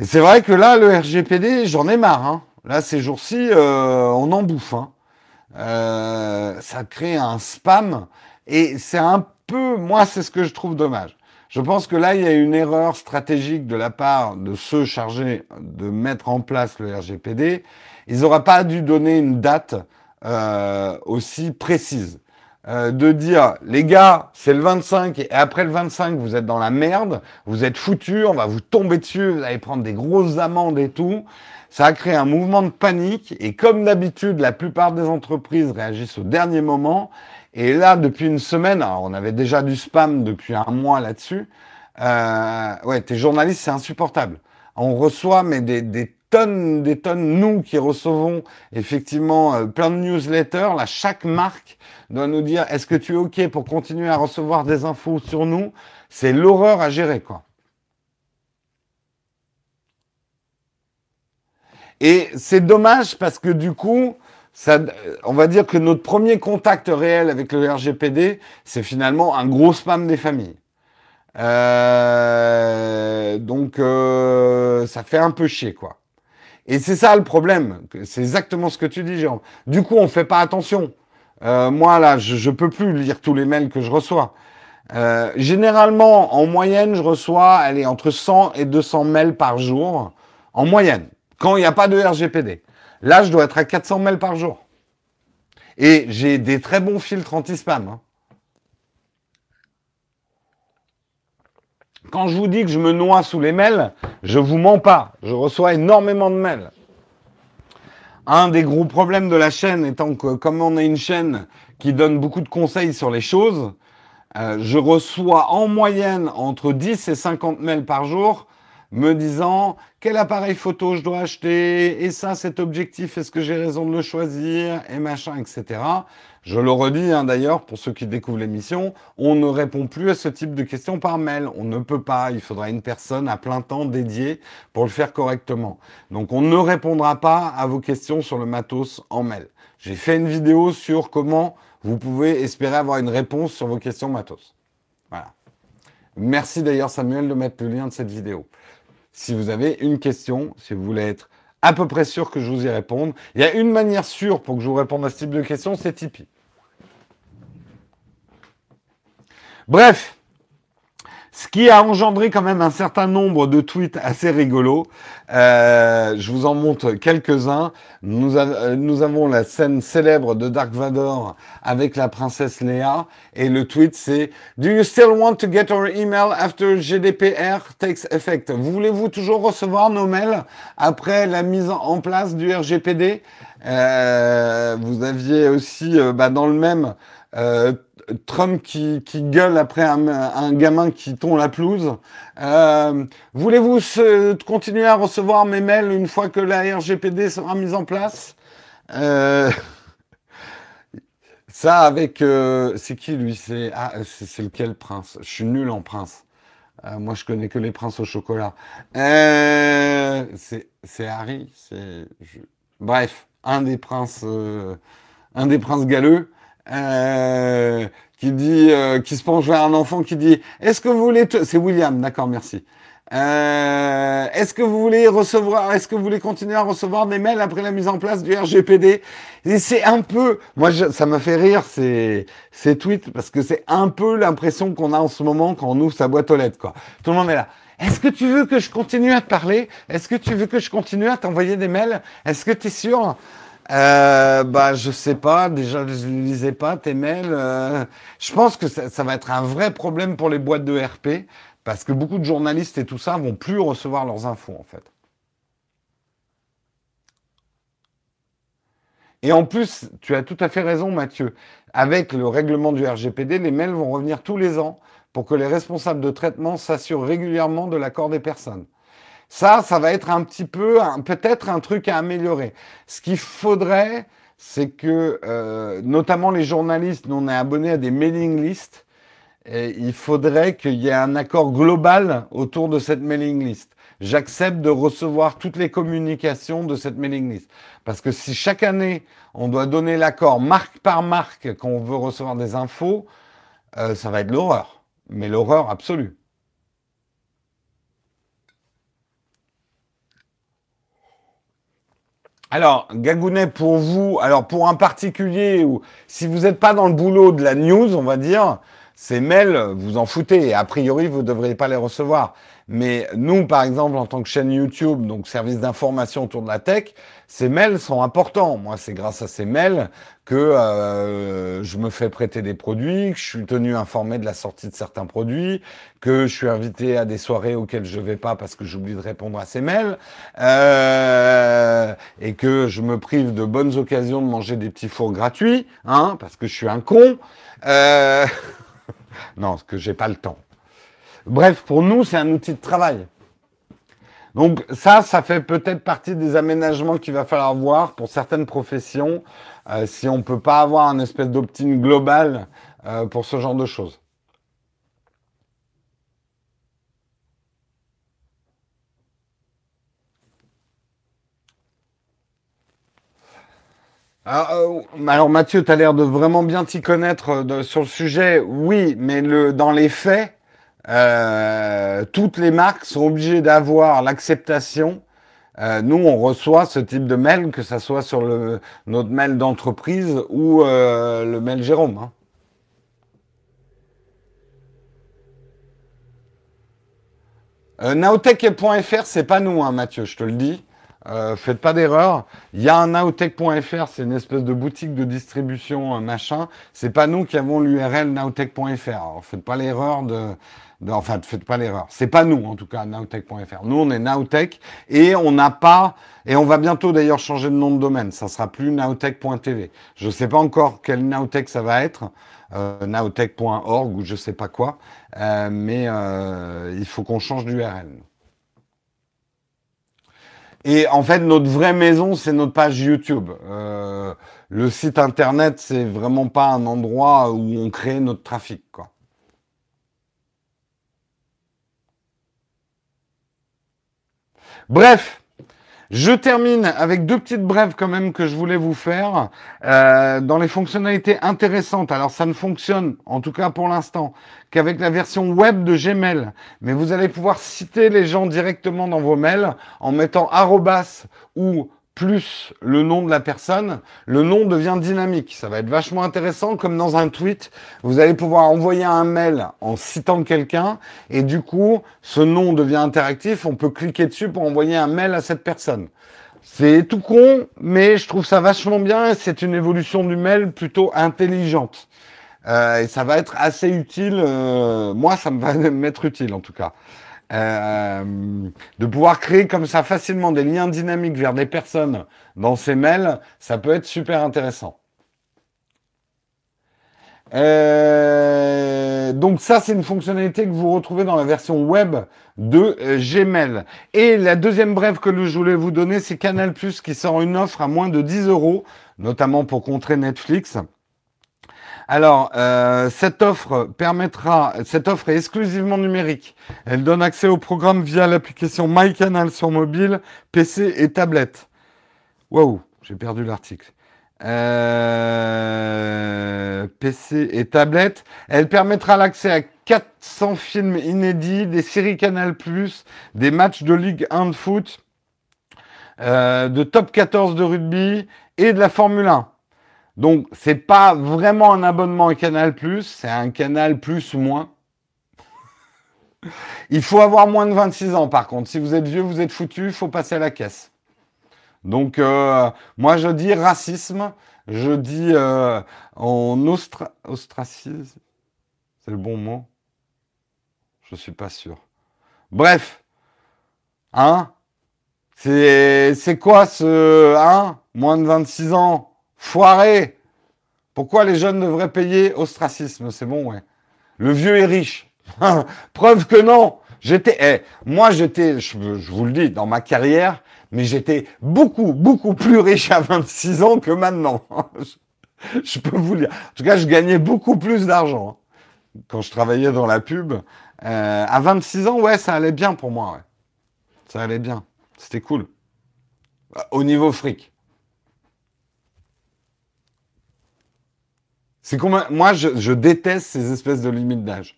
Et c'est vrai que là, le RGPD, j'en ai marre. Hein. Là, ces jours-ci, euh, on en bouffe. Hein. Euh, ça crée un spam. Et c'est un peu, moi, c'est ce que je trouve dommage. Je pense que là, il y a une erreur stratégique de la part de ceux chargés de mettre en place le RGPD. Ils n'auraient pas dû donner une date euh, aussi précise. de dire les gars, c'est le 25 et après le 25 vous êtes dans la merde, vous êtes foutus, on va vous tomber dessus, vous allez prendre des grosses amendes et tout. Ça a créé un mouvement de panique et comme d'habitude, la plupart des entreprises réagissent au dernier moment. Et là, depuis une semaine, alors on avait déjà du spam depuis un mois là-dessus. Euh, ouais, tes journalistes, c'est insupportable. On reçoit mais des, des tonnes, des tonnes, nous qui recevons effectivement euh, plein de newsletters. Là, chaque marque doit nous dire est-ce que tu es OK pour continuer à recevoir des infos sur nous? C'est l'horreur à gérer, quoi. Et c'est dommage parce que du coup, ça, on va dire que notre premier contact réel avec le RGPD, c'est finalement un gros spam des familles. Euh, donc, euh, ça fait un peu chier, quoi. Et c'est ça le problème. C'est exactement ce que tu dis, Jérôme. Du coup, on fait pas attention. Euh, moi, là, je, ne peux plus lire tous les mails que je reçois. Euh, généralement, en moyenne, je reçois, elle est entre 100 et 200 mails par jour. En moyenne. Quand il n'y a pas de RGPD. Là, je dois être à 400 mails par jour. Et j'ai des très bons filtres anti-spam. Hein. Quand je vous dis que je me noie sous les mails, je vous mens pas. Je reçois énormément de mails. Un des gros problèmes de la chaîne étant que comme on est une chaîne qui donne beaucoup de conseils sur les choses, euh, je reçois en moyenne entre 10 et 50 mails par jour me disant quel appareil photo je dois acheter, et ça, cet objectif, est-ce que j'ai raison de le choisir, et machin, etc. Je le redis hein, d'ailleurs, pour ceux qui découvrent l'émission, on ne répond plus à ce type de questions par mail. On ne peut pas, il faudra une personne à plein temps dédiée pour le faire correctement. Donc on ne répondra pas à vos questions sur le matos en mail. J'ai fait une vidéo sur comment vous pouvez espérer avoir une réponse sur vos questions matos. Voilà. Merci d'ailleurs Samuel de mettre le lien de cette vidéo. Si vous avez une question, si vous voulez être à peu près sûr que je vous y réponde, il y a une manière sûre pour que je vous réponde à ce type de questions, c'est Tipeee. Bref, ce qui a engendré quand même un certain nombre de tweets assez rigolos. Euh, je vous en montre quelques-uns. Nous, euh, nous, avons la scène célèbre de Dark Vador avec la princesse Léa. Et le tweet, c'est « Do you still want to get our email after GDPR takes effect ?» Voulez-vous toujours recevoir nos mails après la mise en place du RGPD euh, Vous aviez aussi, euh, bah, dans le même... Euh, Trump qui, gueule après un, gamin qui tombe la pelouse. Euh, voulez-vous continuer à recevoir mes mails une fois que la RGPD sera mise en place? Euh, Ça avec... Euh, c'est qui lui? Ah, C'est lequel prince? Je suis nul en prince. moi, je connais que les princes au chocolat. c'est Harry. Bref, un des princes, un des princes galeux. Euh, qui dit, euh, qui se penche vers un enfant qui dit, est-ce que vous voulez, c'est William, d'accord, merci. Euh, est-ce que vous voulez recevoir, est-ce que vous voulez continuer à recevoir des mails après la mise en place du RGPD c'est un peu, moi, ça m'a fait rire ces, ces tweets parce que c'est un peu l'impression qu'on a en ce moment quand on ouvre sa boîte aux lettres, quoi. Tout le monde est là. Est-ce que tu veux que je continue à te parler? Est-ce que tu veux que je continue à t'envoyer des mails? Est-ce que tu es sûr? Euh, bah, je sais pas. Déjà, je ne lisais pas tes mails. Euh. je pense que ça, va être un vrai problème pour les boîtes de RP parce que beaucoup de journalistes et tout ça vont plus recevoir leurs infos en fait. Et en plus, tu as tout à fait raison, Mathieu. Avec le règlement du RGPD, les mails vont revenir tous les ans pour que les responsables de traitement s'assurent régulièrement de l'accord des personnes. Ça, ça va être un petit peu, peut-être un truc à améliorer. Ce qu'il faudrait, c'est que, euh, notamment les journalistes, nous on est abonnés à des mailing lists, et il faudrait qu'il y ait un accord global autour de cette mailing list. J'accepte de recevoir toutes les communications de cette mailing list. Parce que si chaque année, on doit donner l'accord marque par marque quand on veut recevoir des infos, euh, ça va être l'horreur. Mais l'horreur absolue. Alors, Gagounet, pour vous, alors pour un particulier, ou si vous n'êtes pas dans le boulot de la news, on va dire, Ces mails, vous en foutez. A priori, vous ne devriez pas les recevoir. Mais nous, par exemple, en tant que chaîne YouTube, donc service d'information autour de la tech, ces mails sont importants. Moi, c'est grâce à ces mails que euh, je me fais prêter des produits, que je suis tenu informé de la sortie de certains produits, que je suis invité à des soirées auxquelles je vais pas parce que j'oublie de répondre à ces mails, euh, et que je me prive de bonnes occasions de manger des petits fours gratuits, hein, parce que je suis un con. Euh... non, parce que j'ai pas le temps. Bref, pour nous, c'est un outil de travail. Donc ça, ça fait peut-être partie des aménagements qu'il va falloir voir pour certaines professions, euh, si on ne peut pas avoir un espèce d'optime global euh, pour ce genre de choses. Alors, euh, Mathieu, tu as l'air de vraiment bien t'y connaître sur le sujet. Oui, mais dans les faits, euh, toutes les marques sont obligées d'avoir l'acceptation. Euh, nous, on reçoit ce type de mail, que ça soit sur notre mail d'entreprise ou euh, le mail Jérôme. Hein. Naotech.fr, c'est pas nous, hein, Mathieu, je te le dis. Euh, faites pas d'erreur. Il y a un nowtech.fr, c'est une espèce de boutique de distribution machin. C'est pas nous qui avons l'URL nowtech.fr. Alors faites pas l'erreur de, enfin, faites pas l'erreur. C'est pas nous, en tout cas, nowtech.fr. Nous, on est Nowtech et on n'a pas, et on va bientôt d'ailleurs changer de nom de domaine. Ça sera plus nowtech.tv. Je sais pas encore quel Nowtech ça va être, euh, nowtech.org ou je sais pas quoi, euh, mais euh, il faut qu'on change d'URL. Et en fait, notre vraie maison, c'est notre page YouTube. Euh, le site internet, c'est vraiment pas un endroit où on crée notre trafic. Bref, je termine avec deux petites brèves quand même que je voulais vous faire euh, dans les fonctionnalités intéressantes. Alors ça ne fonctionne, en tout cas pour l'instant, qu'avec la version web de Gmail. Mais vous allez pouvoir citer les gens directement dans vos mails en mettant arrobas ou plus le nom de la personne, le nom devient dynamique. Ça va être vachement intéressant, comme dans un tweet, vous allez pouvoir envoyer un mail en citant quelqu'un, et du coup, ce nom devient interactif, on peut cliquer dessus pour envoyer un mail à cette personne. C'est tout con, mais je trouve ça vachement bien, c'est une évolution du mail plutôt intelligente. Euh, et ça va être assez utile, euh, moi ça me va m'être utile en tout cas. Euh, de pouvoir créer comme ça facilement des liens dynamiques vers des personnes dans ces mails, ça peut être super intéressant. Euh, donc ça, c'est une fonctionnalité que vous retrouvez dans la version web de euh, Gmail. Et la deuxième brève que je voulais vous donner, c'est Canal+, qui sort une offre à moins de 10 euros, notamment pour contrer Netflix. Alors, euh, cette offre permettra, cette offre est exclusivement numérique. Elle donne accès au programme via l'application MyCanal sur mobile, PC et tablette. Wow, j'ai perdu l'article. Euh, PC et tablette. Elle permettra l'accès à 400 films inédits, des séries Canal+, des matchs de Ligue 1 de foot, euh, de top 14 de rugby et de la Formule 1. Donc, c'est pas vraiment un abonnement à Canal+, c'est un Canal Plus moins. il faut avoir moins de 26 ans, par contre. Si vous êtes vieux, vous êtes foutu, il faut passer à la caisse. Donc, euh, moi, je dis racisme, je dis euh, on. C'est le bon mot? Je suis pas sûr. Bref, hein? C'est quoi ce... Hein? Moins de 26 ans? Foiré Pourquoi les jeunes devraient payer ostracisme? C'est bon, ouais. Le vieux est riche. Preuve que non. J'étais, eh, moi j'étais, je, vous le dis, dans ma carrière, mais j'étais beaucoup, beaucoup plus riche à 26 ans que maintenant. je, peux vous le dire. En tout cas, je gagnais beaucoup plus d'argent hein, quand je travaillais dans la pub. Euh, à 26 ans, ouais, ça allait bien pour moi. Ça allait bien. C'était cool. Au niveau fric. C'est moi, je, déteste ces espèces de limites d'âge.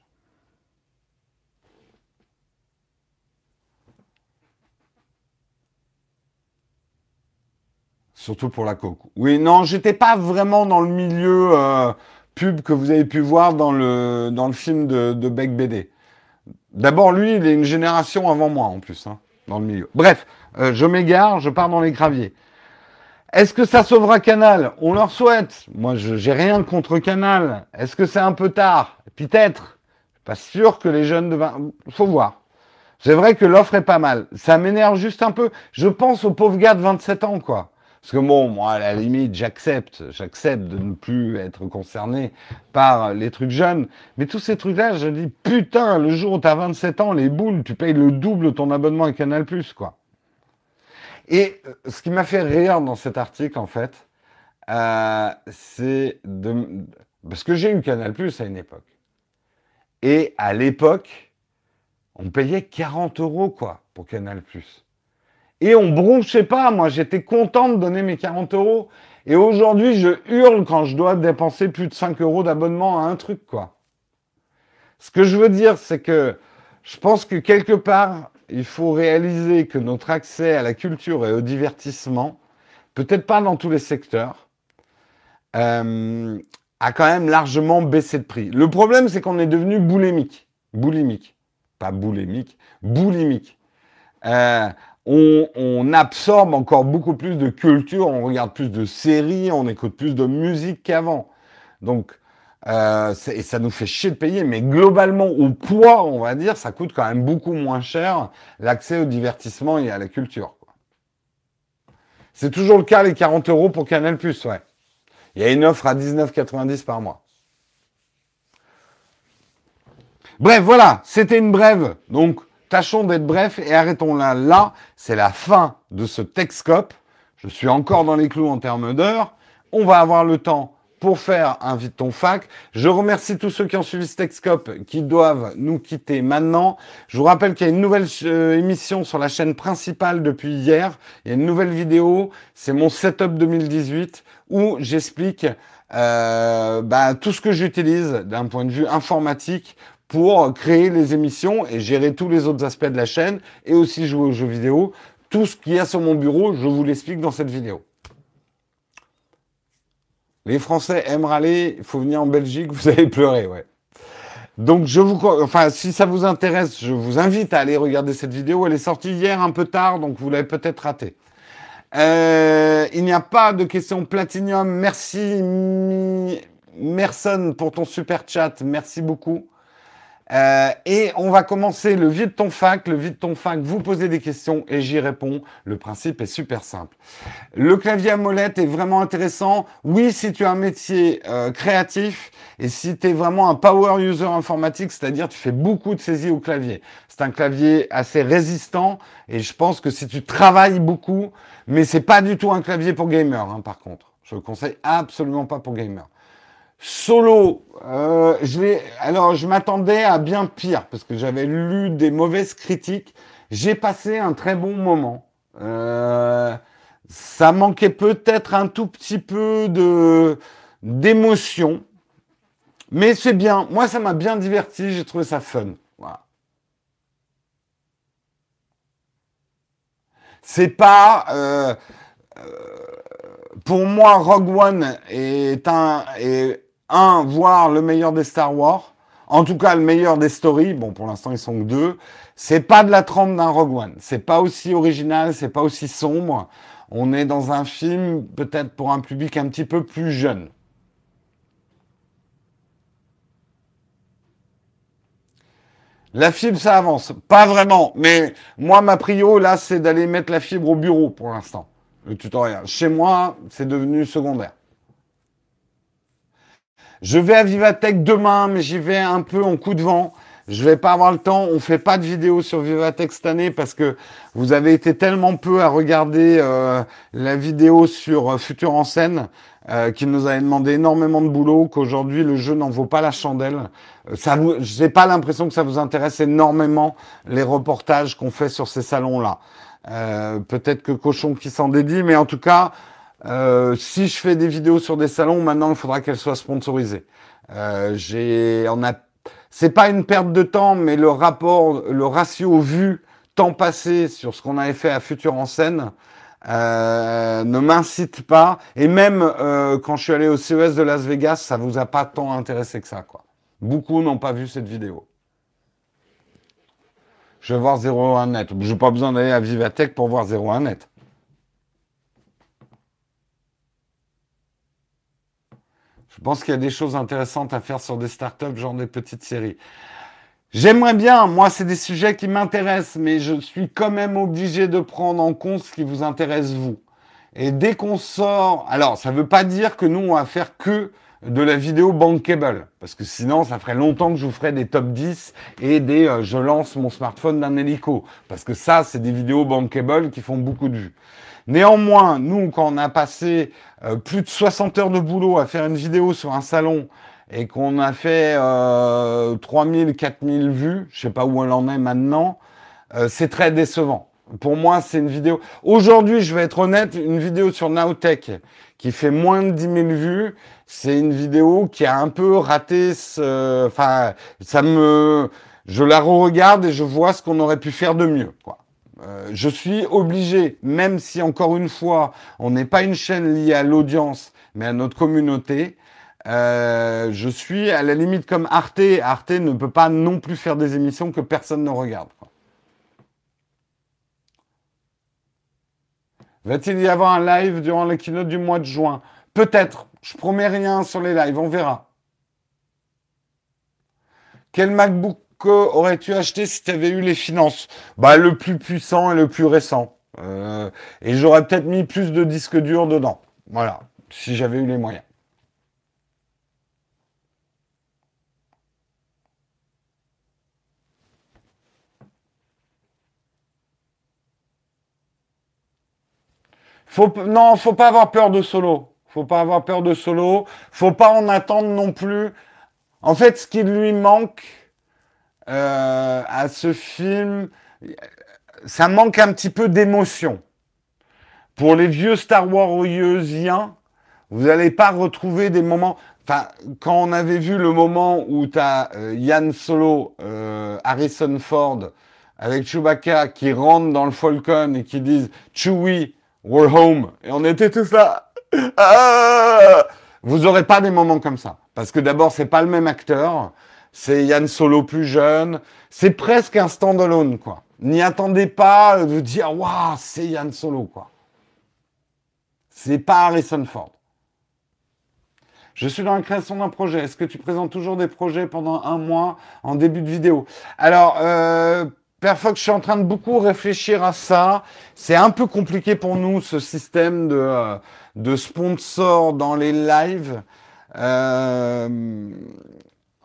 Surtout pour la coke. Oui, non, j'étais pas vraiment dans le milieu euh, pub que vous avez pu voir dans le, dans le film de, de Beck BD. D'abord, lui, il est une génération avant moi, en plus, hein, dans le milieu. Bref, euh, je m'égare, je pars dans les graviers. Est-ce que ça sauvera Canal? On leur souhaite. Moi, je j'ai rien contre Canal. Est-ce que c'est un peu tard? Peut-être. Pas sûr que les jeunes de 20... Faut voir. C'est vrai que l'offre est pas mal. Ça m'énerve juste un peu. Je pense aux pauvres gars de 27 ans, quoi. Parce que bon, moi, à la limite, j'accepte. J'accepte de ne plus être concerné par les trucs jeunes. Mais tous ces trucs-là, je dis, putain, le jour où tu as 27 ans, les boules, tu payes le double ton abonnement à Canal+, quoi. Et euh, ce qui m'a fait rire dans cet article, en fait, euh, c'est de... Parce que j'ai eu Canal+, à une époque. Et à l'époque, on payait 40 euros, quoi, pour Canal+. Et on bronchait pas, moi, j'étais content de donner mes 40 euros. Et aujourd'hui, je hurle quand je dois dépenser plus de 5 euros d'abonnement à un truc, quoi. Ce que je veux dire, c'est que je pense que quelque part, il faut réaliser que notre accès à la culture et au divertissement, peut-être pas dans tous les secteurs, euh, a quand même largement baissé de prix. Le problème, c'est qu'on est devenu boulimique. Boulimique. Pas boulimique, boulimique. Euh, on, on, absorbe encore beaucoup plus de culture, on regarde plus de séries, on écoute plus de musique qu'avant. Donc, euh, et ça nous fait chier de payer, mais globalement, au poids, on va dire, ça coûte quand même beaucoup moins cher l'accès au divertissement et à la culture. C'est toujours le cas, les 40 euros pour Canal+, ouais. Il y a une offre à 19,90 par mois. Bref, voilà, c'était une brève. Donc, tâchons d'être bref et arrêtons-la là. C'est la fin de ce Texcope. Je suis encore dans les clous en termes d'heures. On va avoir le temps pour faire un vite ton fac. Je remercie tous ceux qui ont suivi ce Texcope qui doivent nous quitter maintenant. Je vous rappelle qu'il y a une nouvelle euh, émission sur la chaîne principale depuis hier. Il y a une nouvelle vidéo. C'est mon setup 2018 où j'explique euh, bah, tout ce que j'utilise d'un point de vue informatique pour créer les émissions et gérer tous les autres aspects de la chaîne et aussi jouer aux jeux vidéo. Tout ce qu'il y a sur mon bureau, je vous l'explique dans cette vidéo. Les Français aiment râler, il faut venir en Belgique, vous allez pleurer, ouais. Donc je vous, enfin si ça vous intéresse, je vous invite à aller regarder cette vidéo. Elle est sortie hier un peu tard, donc vous l'avez peut-être ratée. Euh, il n'y a pas de questions platinium. Merci Merson pour ton super chat. Merci beaucoup. Euh, et on va commencer le vide ton fac. Le vide ton fac, vous posez des questions et j'y réponds. Le principe est super simple. Le clavier à molette est vraiment intéressant. Oui, si tu as un métier euh, créatif et si tu es vraiment un power user informatique, c'est-à-dire tu fais beaucoup de saisies au clavier. C'est un clavier assez résistant et je pense que si tu travailles beaucoup, mais c'est pas du tout un clavier pour gamer, hein, par contre. Je le conseille absolument pas pour gamer. Solo, euh, je alors je m'attendais à bien pire parce que j'avais lu des mauvaises critiques. J'ai passé un très bon moment. Euh, ça manquait peut-être un tout petit peu de d'émotion, mais c'est bien. Moi, ça m'a bien diverti. J'ai trouvé ça fun. Voilà. C'est pas euh pour moi Rogue One est un est un, voir le meilleur des Star Wars, en tout cas le meilleur des stories, bon pour l'instant ils sont que deux, c'est pas de la trempe d'un Rogue One, c'est pas aussi original, c'est pas aussi sombre, on est dans un film peut-être pour un public un petit peu plus jeune. La fibre, ça avance. Pas vraiment. Mais moi, ma prio, là, c'est d'aller mettre la fibre au bureau pour l'instant. Le tutoriel. Chez moi, c'est devenu secondaire. Je vais à Vivatech demain, mais j'y vais un peu en coup de vent. Je vais pas avoir le temps. On fait pas de vidéo sur Vivatech cette année parce que vous avez été tellement peu à regarder euh, la vidéo sur euh, Futur en scène euh, qui nous avait demandé énormément de boulot qu'aujourd'hui le jeu n'en vaut pas la chandelle. Ça vous, j'ai pas l'impression que ça vous intéresse énormément les reportages qu'on fait sur ces salons-là. peut-être que Cochon qui s'en dédie, mais en tout cas, euh, si je fais des vidéos sur des salons, maintenant, il faudra qu'elles soient sponsorisées. Euh, j'ai, on a, c'est pas une perte de temps, mais le rapport, le ratio vu temps passé sur ce qu'on avait fait à Futur en scène, Euh, ne m'incite pas. Et même euh, quand je suis allé au CES de Las Vegas, ça vous a pas tant intéressé que ça, quoi. Beaucoup n'ont pas vu cette vidéo. Je vais voir 01 net. Je n'ai pas besoin d'aller à Vivatech pour voir 01 Je pense qu'il y a des choses intéressantes à faire sur des startups, genre des petites séries. J'aimerais bien, moi, c'est des sujets qui m'intéressent, mais je suis quand même obligé de prendre en compte ce qui vous intéresse, vous. Et dès qu'on sort, alors, ça ne veut pas dire que nous, on va faire que de la vidéo bankable, parce que sinon, ça ferait longtemps que je vous ferais des top 10 et des euh, je lance mon smartphone d'un hélico, parce que ça, c'est des vidéos bankable qui font beaucoup de vues. Néanmoins, nous, quand on a passé euh, plus de 60 heures de boulot à faire une vidéo sur un salon et qu'on a fait euh, 3000, 4000 vues, je sais pas où elle en est maintenant, euh, c'est très décevant. Pour moi, c'est une vidéo. Aujourd'hui, je vais être honnête, une vidéo sur Nowtech qui fait moins de 10 000 vues, c'est une vidéo qui a un peu raté ce, enfin, ça me, je la re-regarde et je vois ce qu'on aurait pu faire de mieux, quoi. Euh, je suis obligé, même si encore une fois, on n'est pas une chaîne liée à l'audience, mais à notre communauté, euh, je suis à la limite comme Arte. Arte ne peut pas non plus faire des émissions que personne ne regarde. Va-t-il y avoir un live durant le keynote du mois de juin? Peut-être. Je promets rien sur les lives, on verra. Quel MacBook aurais-tu acheté si tu avais eu les finances? Bah le plus puissant et le plus récent. Euh, et j'aurais peut-être mis plus de disques durs dedans. Voilà, si j'avais eu les moyens. Faut, non, faut pas avoir peur de solo. Faut pas avoir peur de solo. Faut pas en attendre non plus. En fait, ce qui lui manque, euh, à ce film, ça manque un petit peu d'émotion. Pour les vieux Star Warsiens, vous n'allez pas retrouver des moments. Enfin, quand on avait vu le moment où tu as euh, Yann Solo, euh, Harrison Ford, avec Chewbacca qui rentrent dans le Falcon et qui disent Chewie, we're home. Et on était tous là. Ah vous n'aurez pas des moments comme ça. Parce que d'abord, c'est pas le même acteur c'est Yann Solo plus jeune. C'est presque un standalone, quoi. N'y attendez pas de dire, waouh, c'est Yann Solo, quoi. C'est pas Harrison Ford. Je suis dans la création d'un projet. Est-ce que tu présentes toujours des projets pendant un mois en début de vidéo? Alors, euh, Fox, je suis en train de beaucoup réfléchir à ça. C'est un peu compliqué pour nous, ce système de, euh, de sponsor dans les lives. Euh,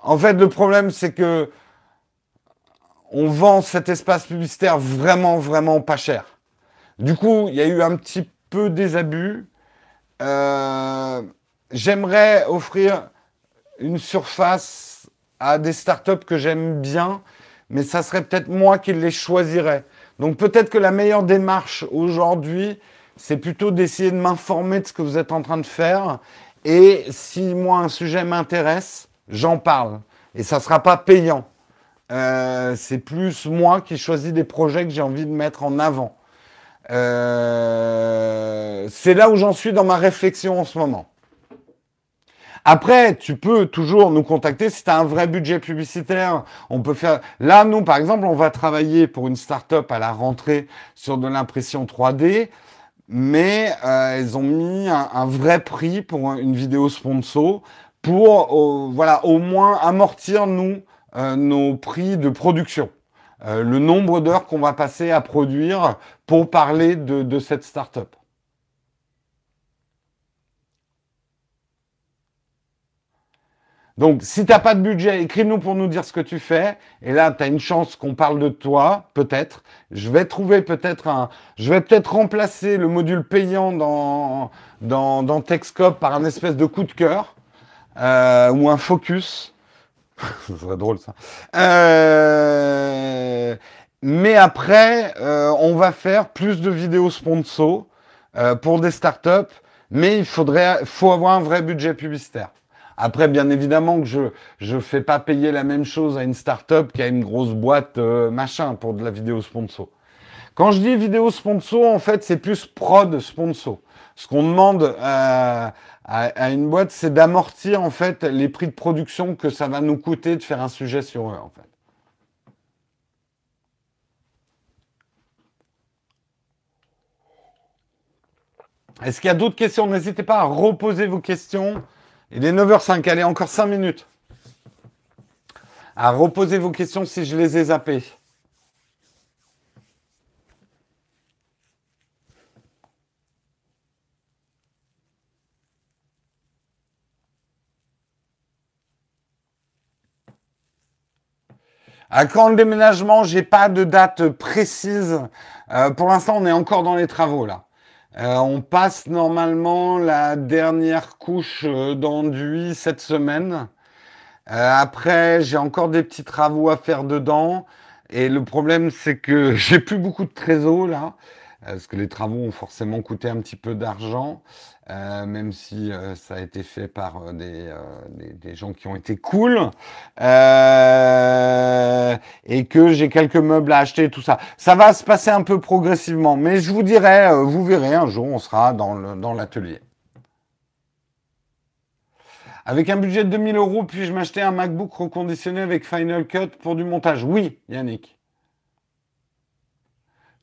en fait, le problème, c'est que on vend cet espace publicitaire vraiment, vraiment pas cher. Du coup, il y a eu un petit peu des abus. Euh, j'aimerais offrir une surface à des startups que j'aime bien, mais ça serait peut-être moi qui les choisirais. Donc peut-être que la meilleure démarche aujourd'hui, c'est plutôt d'essayer de m'informer de ce que vous êtes en train de faire. Et si moi un sujet m'intéresse, j'en parle. Et ça ne sera pas payant. Euh, c'est plus moi qui choisis des projets que j'ai envie de mettre en avant. Euh, c'est là où j'en suis dans ma réflexion en ce moment. Après, tu peux toujours nous contacter si tu as un vrai budget publicitaire. On peut faire. Là, nous, par exemple, on va travailler pour une start-up à la rentrée sur de l'impression 3D, mais euh, elles ont mis un, un, vrai prix pour une vidéo sponsor pour euh, voilà au moins amortir nous euh, nos prix de production, euh, le nombre d'heures qu'on va passer à produire pour parler de, cette startup. Donc, si tu n'as pas de budget, écris-nous pour nous dire ce que tu fais. Et là, tu as une chance qu'on parle de toi, peut-être. Je vais trouver peut-être un... Je vais peut-être remplacer le module payant dans, dans, dans par un espèce de coup de cœur. Euh, ou un focus. ça serait drôle ça. Euh, mais après, euh, on va faire plus de vidéos sponsor pour des startups, mais il faudrait, faut avoir un vrai budget publicitaire. Après, bien évidemment que je je fais pas payer la même chose à une startup qu'à une grosse boîte machin pour de la vidéo sponsor. Quand je dis vidéo sponsor, en fait, c'est plus prod sponsor. Ce qu'on demande euh, à, une boîte, c'est d'amortir en fait les prix de production que ça va nous coûter de faire un sujet sur eux, en fait. Est-ce qu'il y a d'autres questions? N'hésitez pas à reposer vos questions. Il est 9h05, allez, encore 5 minutes. À reposer vos questions si je les ai zappées. À quand le déménagement J'ai pas de date précise. Euh, pour l'instant, on est encore dans les travaux là. Euh, on passe normalement la dernière couche euh, d'enduit cette semaine. après, j'ai encore des petits travaux à faire dedans. Et le problème, c'est que j'ai plus beaucoup de trésors là, parce que les travaux ont forcément coûté un petit peu d'argent. Euh, même si euh, ça a été fait par euh, des, des, gens qui ont été cool, et que j'ai quelques meubles à acheter, tout ça. Ça va se passer un peu progressivement, mais je vous dirai, vous verrez, un jour on sera dans l'atelier. avec un budget de 2000 euros, puis-je m'acheter un MacBook reconditionné avec Final Cut pour du montage? Oui, Yannick.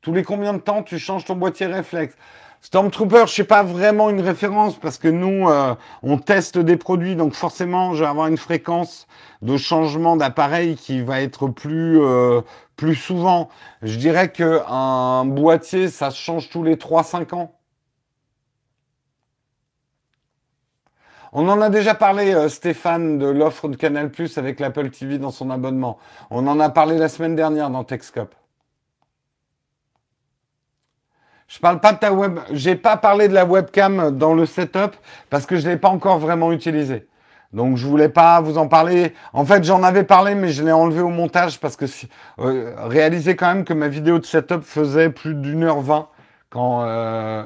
Tous les combien de temps tu changes ton boîtier réflexe? Stormtrooper, je sais pas vraiment une référence parce que nous, euh, on teste des produits, donc forcément, je vais avoir une fréquence de changement d'appareil qui va être plus euh, plus souvent. Je dirais que un boîtier, ça change tous les 3-5 ans. On en a déjà parlé, euh, Stéphane, de l'offre de Canal Plus avec l'Apple TV dans son abonnement. On en a parlé la semaine dernière dans Techscope. Je parle pas de ta web, j'ai pas parlé de la webcam dans le setup parce que je l'ai pas encore vraiment utilisé. Donc je voulais pas vous en parler. En fait, j'en avais parlé, mais je l'ai enlevé au montage parce que euh, réalisez quand même que ma vidéo de setup faisait plus d'une heure vingt quand euh,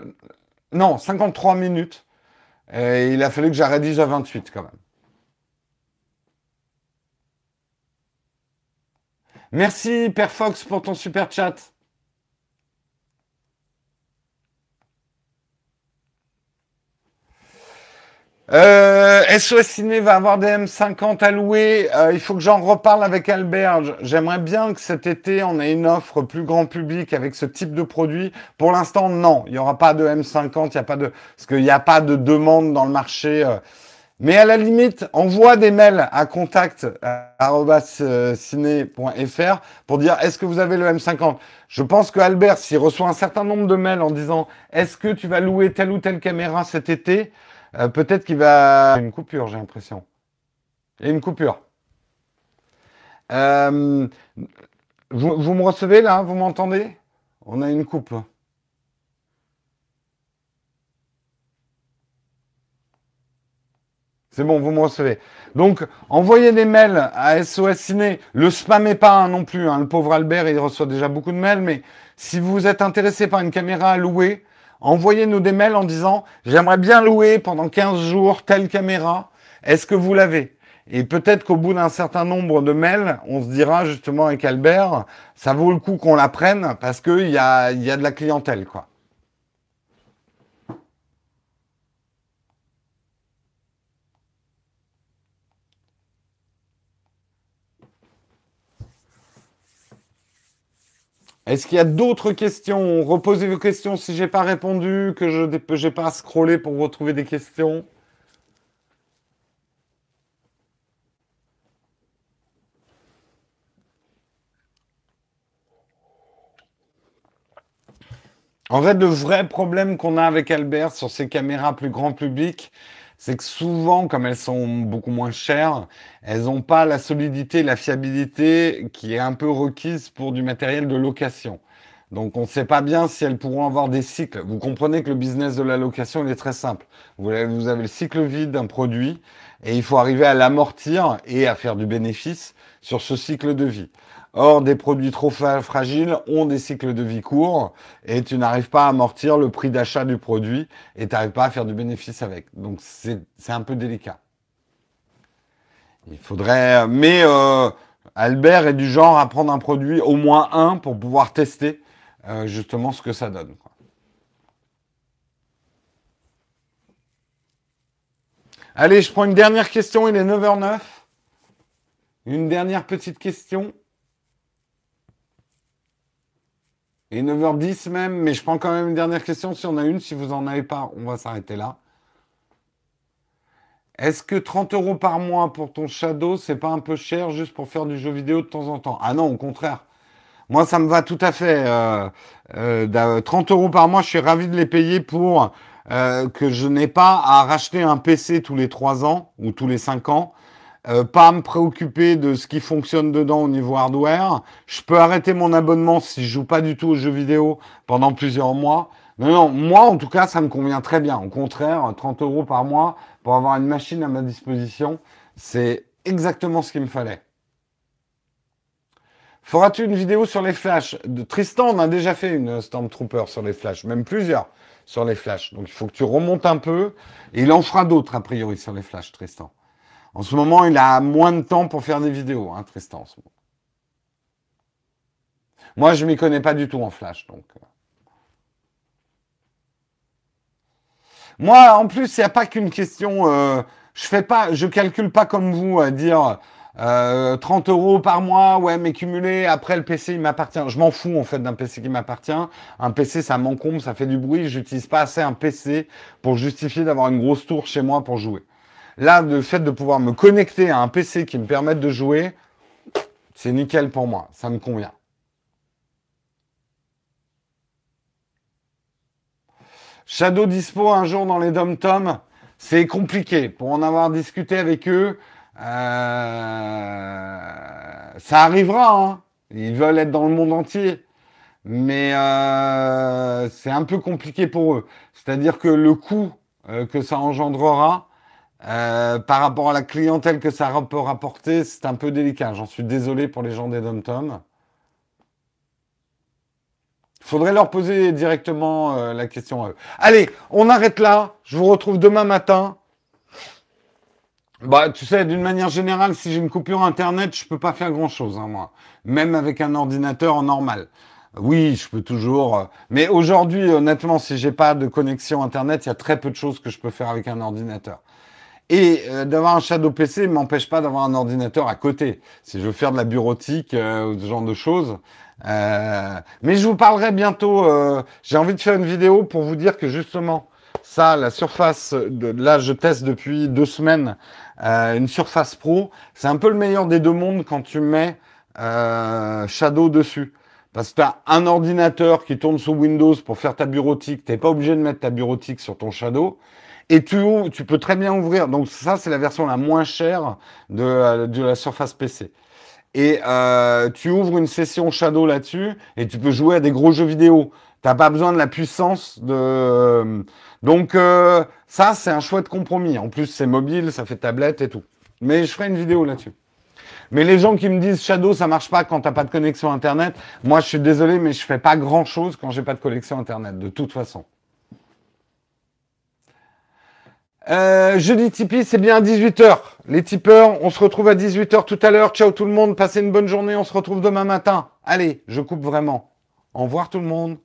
non 53 minutes. Et il a fallu que j'arrête à 28 quand même. Merci Père Fox pour ton super chat. Euh, SOS Ciné va avoir des M50 à louer. Euh, il faut que j'en reparle avec Albert. J'aimerais bien que cet été, on ait une offre plus grand public avec ce type de produit. Pour l'instant, non. Il n'y aura pas de M50. Il a pas de, parce qu'il n'y a pas de demande dans le marché. Euh. Mais à la limite, envoie des mails à contact.ciné.fr pour dire est-ce que vous avez le M50 Je pense que Albert, s'il reçoit un certain nombre de mails en disant est-ce que tu vas louer telle ou telle caméra cet été, euh, peut-être qu'il va... Une coupure, j'ai l'impression. Il y a une coupure. Euh, vous, me recevez là? Vous m'entendez? On a une coupe. C'est bon, vous me recevez. Donc, envoyez des mails à SOS Ciné. Le spammez pas non plus. Hein. Le pauvre Albert, il reçoit déjà beaucoup de mails. Mais si vous êtes intéressé par une caméra à louer, envoyez-nous des mails en disant j'aimerais bien louer pendant 15 jours telle caméra. Est-ce que vous l'avez? Et peut-être qu'au bout d'un certain nombre de mails, on se dira justement avec Albert, ça vaut le coup qu'on la prenne parce qu'il y a, y a de la clientèle, quoi. Est-ce qu'il y a d'autres questions? Reposez vos questions si j'ai pas répondu, que je n'ai pas scrollé pour retrouver des questions. En fait, le vrai problème qu'on a avec Albert sur ces caméras plus grand public, c'est que souvent, comme elles sont beaucoup moins chères, elles n'ont pas la solidité, la fiabilité qui est un peu requise pour du matériel de location. Donc on ne sait pas bien si elles pourront avoir des cycles. Vous comprenez que le business de la location, il est très simple. Vous avez, vous avez le cycle vide d'un produit et il faut arriver à l'amortir et à faire du bénéfice sur ce cycle de vie. Or, des produits trop fragiles ont des cycles de vie courts et tu n'arrives pas à amortir le prix d'achat du produit et tu n'arrives pas à faire du bénéfice avec. Donc, c'est un peu délicat. Il faudrait... Mais euh, Albert est du genre à prendre un produit, au moins un, pour pouvoir tester euh, justement ce que ça donne. Allez, je prends une dernière question, il est 9h09. Une dernière petite question. Et 9h10 même, mais je prends quand même une dernière question. Si on a une, si vous n'en avez pas, on va s'arrêter là. Est-ce que 30 euros par mois pour ton Shadow, c'est pas un peu cher juste pour faire du jeu vidéo de temps en temps? Ah non, au contraire. Moi, ça me va tout à fait. 30 euh, euh, euros par mois, je suis ravi de les payer pour euh, que je n'ai pas à racheter un PC tous les 3 ans ou tous les 5 ans euh, pas me préoccuper de ce qui fonctionne dedans au niveau hardware. Je peux arrêter mon abonnement si je joue pas du tout aux jeux vidéo pendant plusieurs mois. Non, non, moi en tout cas, ça me convient très bien. Au contraire, 30 euros par mois pour avoir une machine à ma disposition, c'est exactement ce qu'il me fallait. Feras-tu une vidéo sur les flashs? De Tristan, on a déjà fait une Stormtrooper sur les flashs, même plusieurs sur les flashs. Donc il faut que tu remontes un peu. Et il en fera d'autres, a priori, sur les flashs, Tristan. En ce moment, il a moins de temps pour faire des vidéos, hein, Tristan. En ce. Moi, je m'y connais pas du tout en Flash, donc. Euh. Moi, en plus, il n'y a pas qu'une question. Euh, je fais pas, je calcule pas comme vous à dire 30 euh, euros par mois, ouais, mais cumulé. Après, le PC, il m'appartient. Je m'en fous en fait d'un PC qui m'appartient. Un PC, ça m'encombre, ça fait du bruit. J'utilise pas assez un PC pour justifier d'avoir une grosse tour chez moi pour jouer. Là, le fait de pouvoir me connecter à un PC qui me permette de jouer, c'est nickel pour moi. Ça me convient. Shadow Dispo un jour dans les dom-tom, c'est compliqué. Pour en avoir discuté avec eux, euh, ça arrivera. Hein. Ils veulent être dans le monde entier. Mais euh, c'est un peu compliqué pour eux. C'est-à-dire que le coût euh, que ça engendrera, euh, par rapport à la clientèle que ça peut rapporter, c'est un peu délicat. J'en suis désolé pour les gens des dom-tom. Il faudrait leur poser directement euh, la question à eux. Allez, on arrête là. Je vous retrouve demain matin. Bah, tu sais, d'une manière générale, si j'ai une coupure Internet, je peux pas faire grand-chose, hein, moi. Même avec un ordinateur normal. Oui, je peux toujours. Euh, mais aujourd'hui, honnêtement, si j'ai pas de connexion Internet, il y a très peu de choses que je peux faire avec un ordinateur. Et euh, d'avoir un Shadow PC ne m'empêche pas d'avoir un ordinateur à côté. Si je veux faire de la bureautique euh, ou ce genre de choses. Euh, mais je vous parlerai bientôt. J'ai envie de faire une vidéo pour vous dire que justement, ça, la surface, de, là je teste depuis deux semaines une surface pro. C'est un peu le meilleur des deux mondes quand tu mets Shadow dessus. Parce que tu as un ordinateur qui tourne sous Windows pour faire ta bureautique. Tu n'es pas obligé de mettre ta bureautique sur ton Shadow. Et tu, tu peux très bien ouvrir. Donc ça, c'est la version la moins chère de, euh, de la Surface PC. Et euh, tu ouvres une session Shadow là-dessus et tu peux jouer à des gros jeux vidéo. T'as pas besoin de la puissance de. Euh, donc ça, c'est un chouette compromis. En plus, c'est mobile, ça fait tablette et tout. Mais je ferai une vidéo là-dessus. Mais les gens qui me disent Shadow, ça marche pas quand t'as pas de connexion internet, moi je suis désolé, mais je fais pas grand chose quand j'ai pas de connexion internet, de toute façon. Euh, jeudi Tipeee, c'est bien à 18h. Les tipeurs, on se retrouve à 18h tout à l'heure. Ciao tout le monde, passez une bonne journée, on se retrouve demain matin. Allez, je coupe vraiment. Au revoir tout le monde.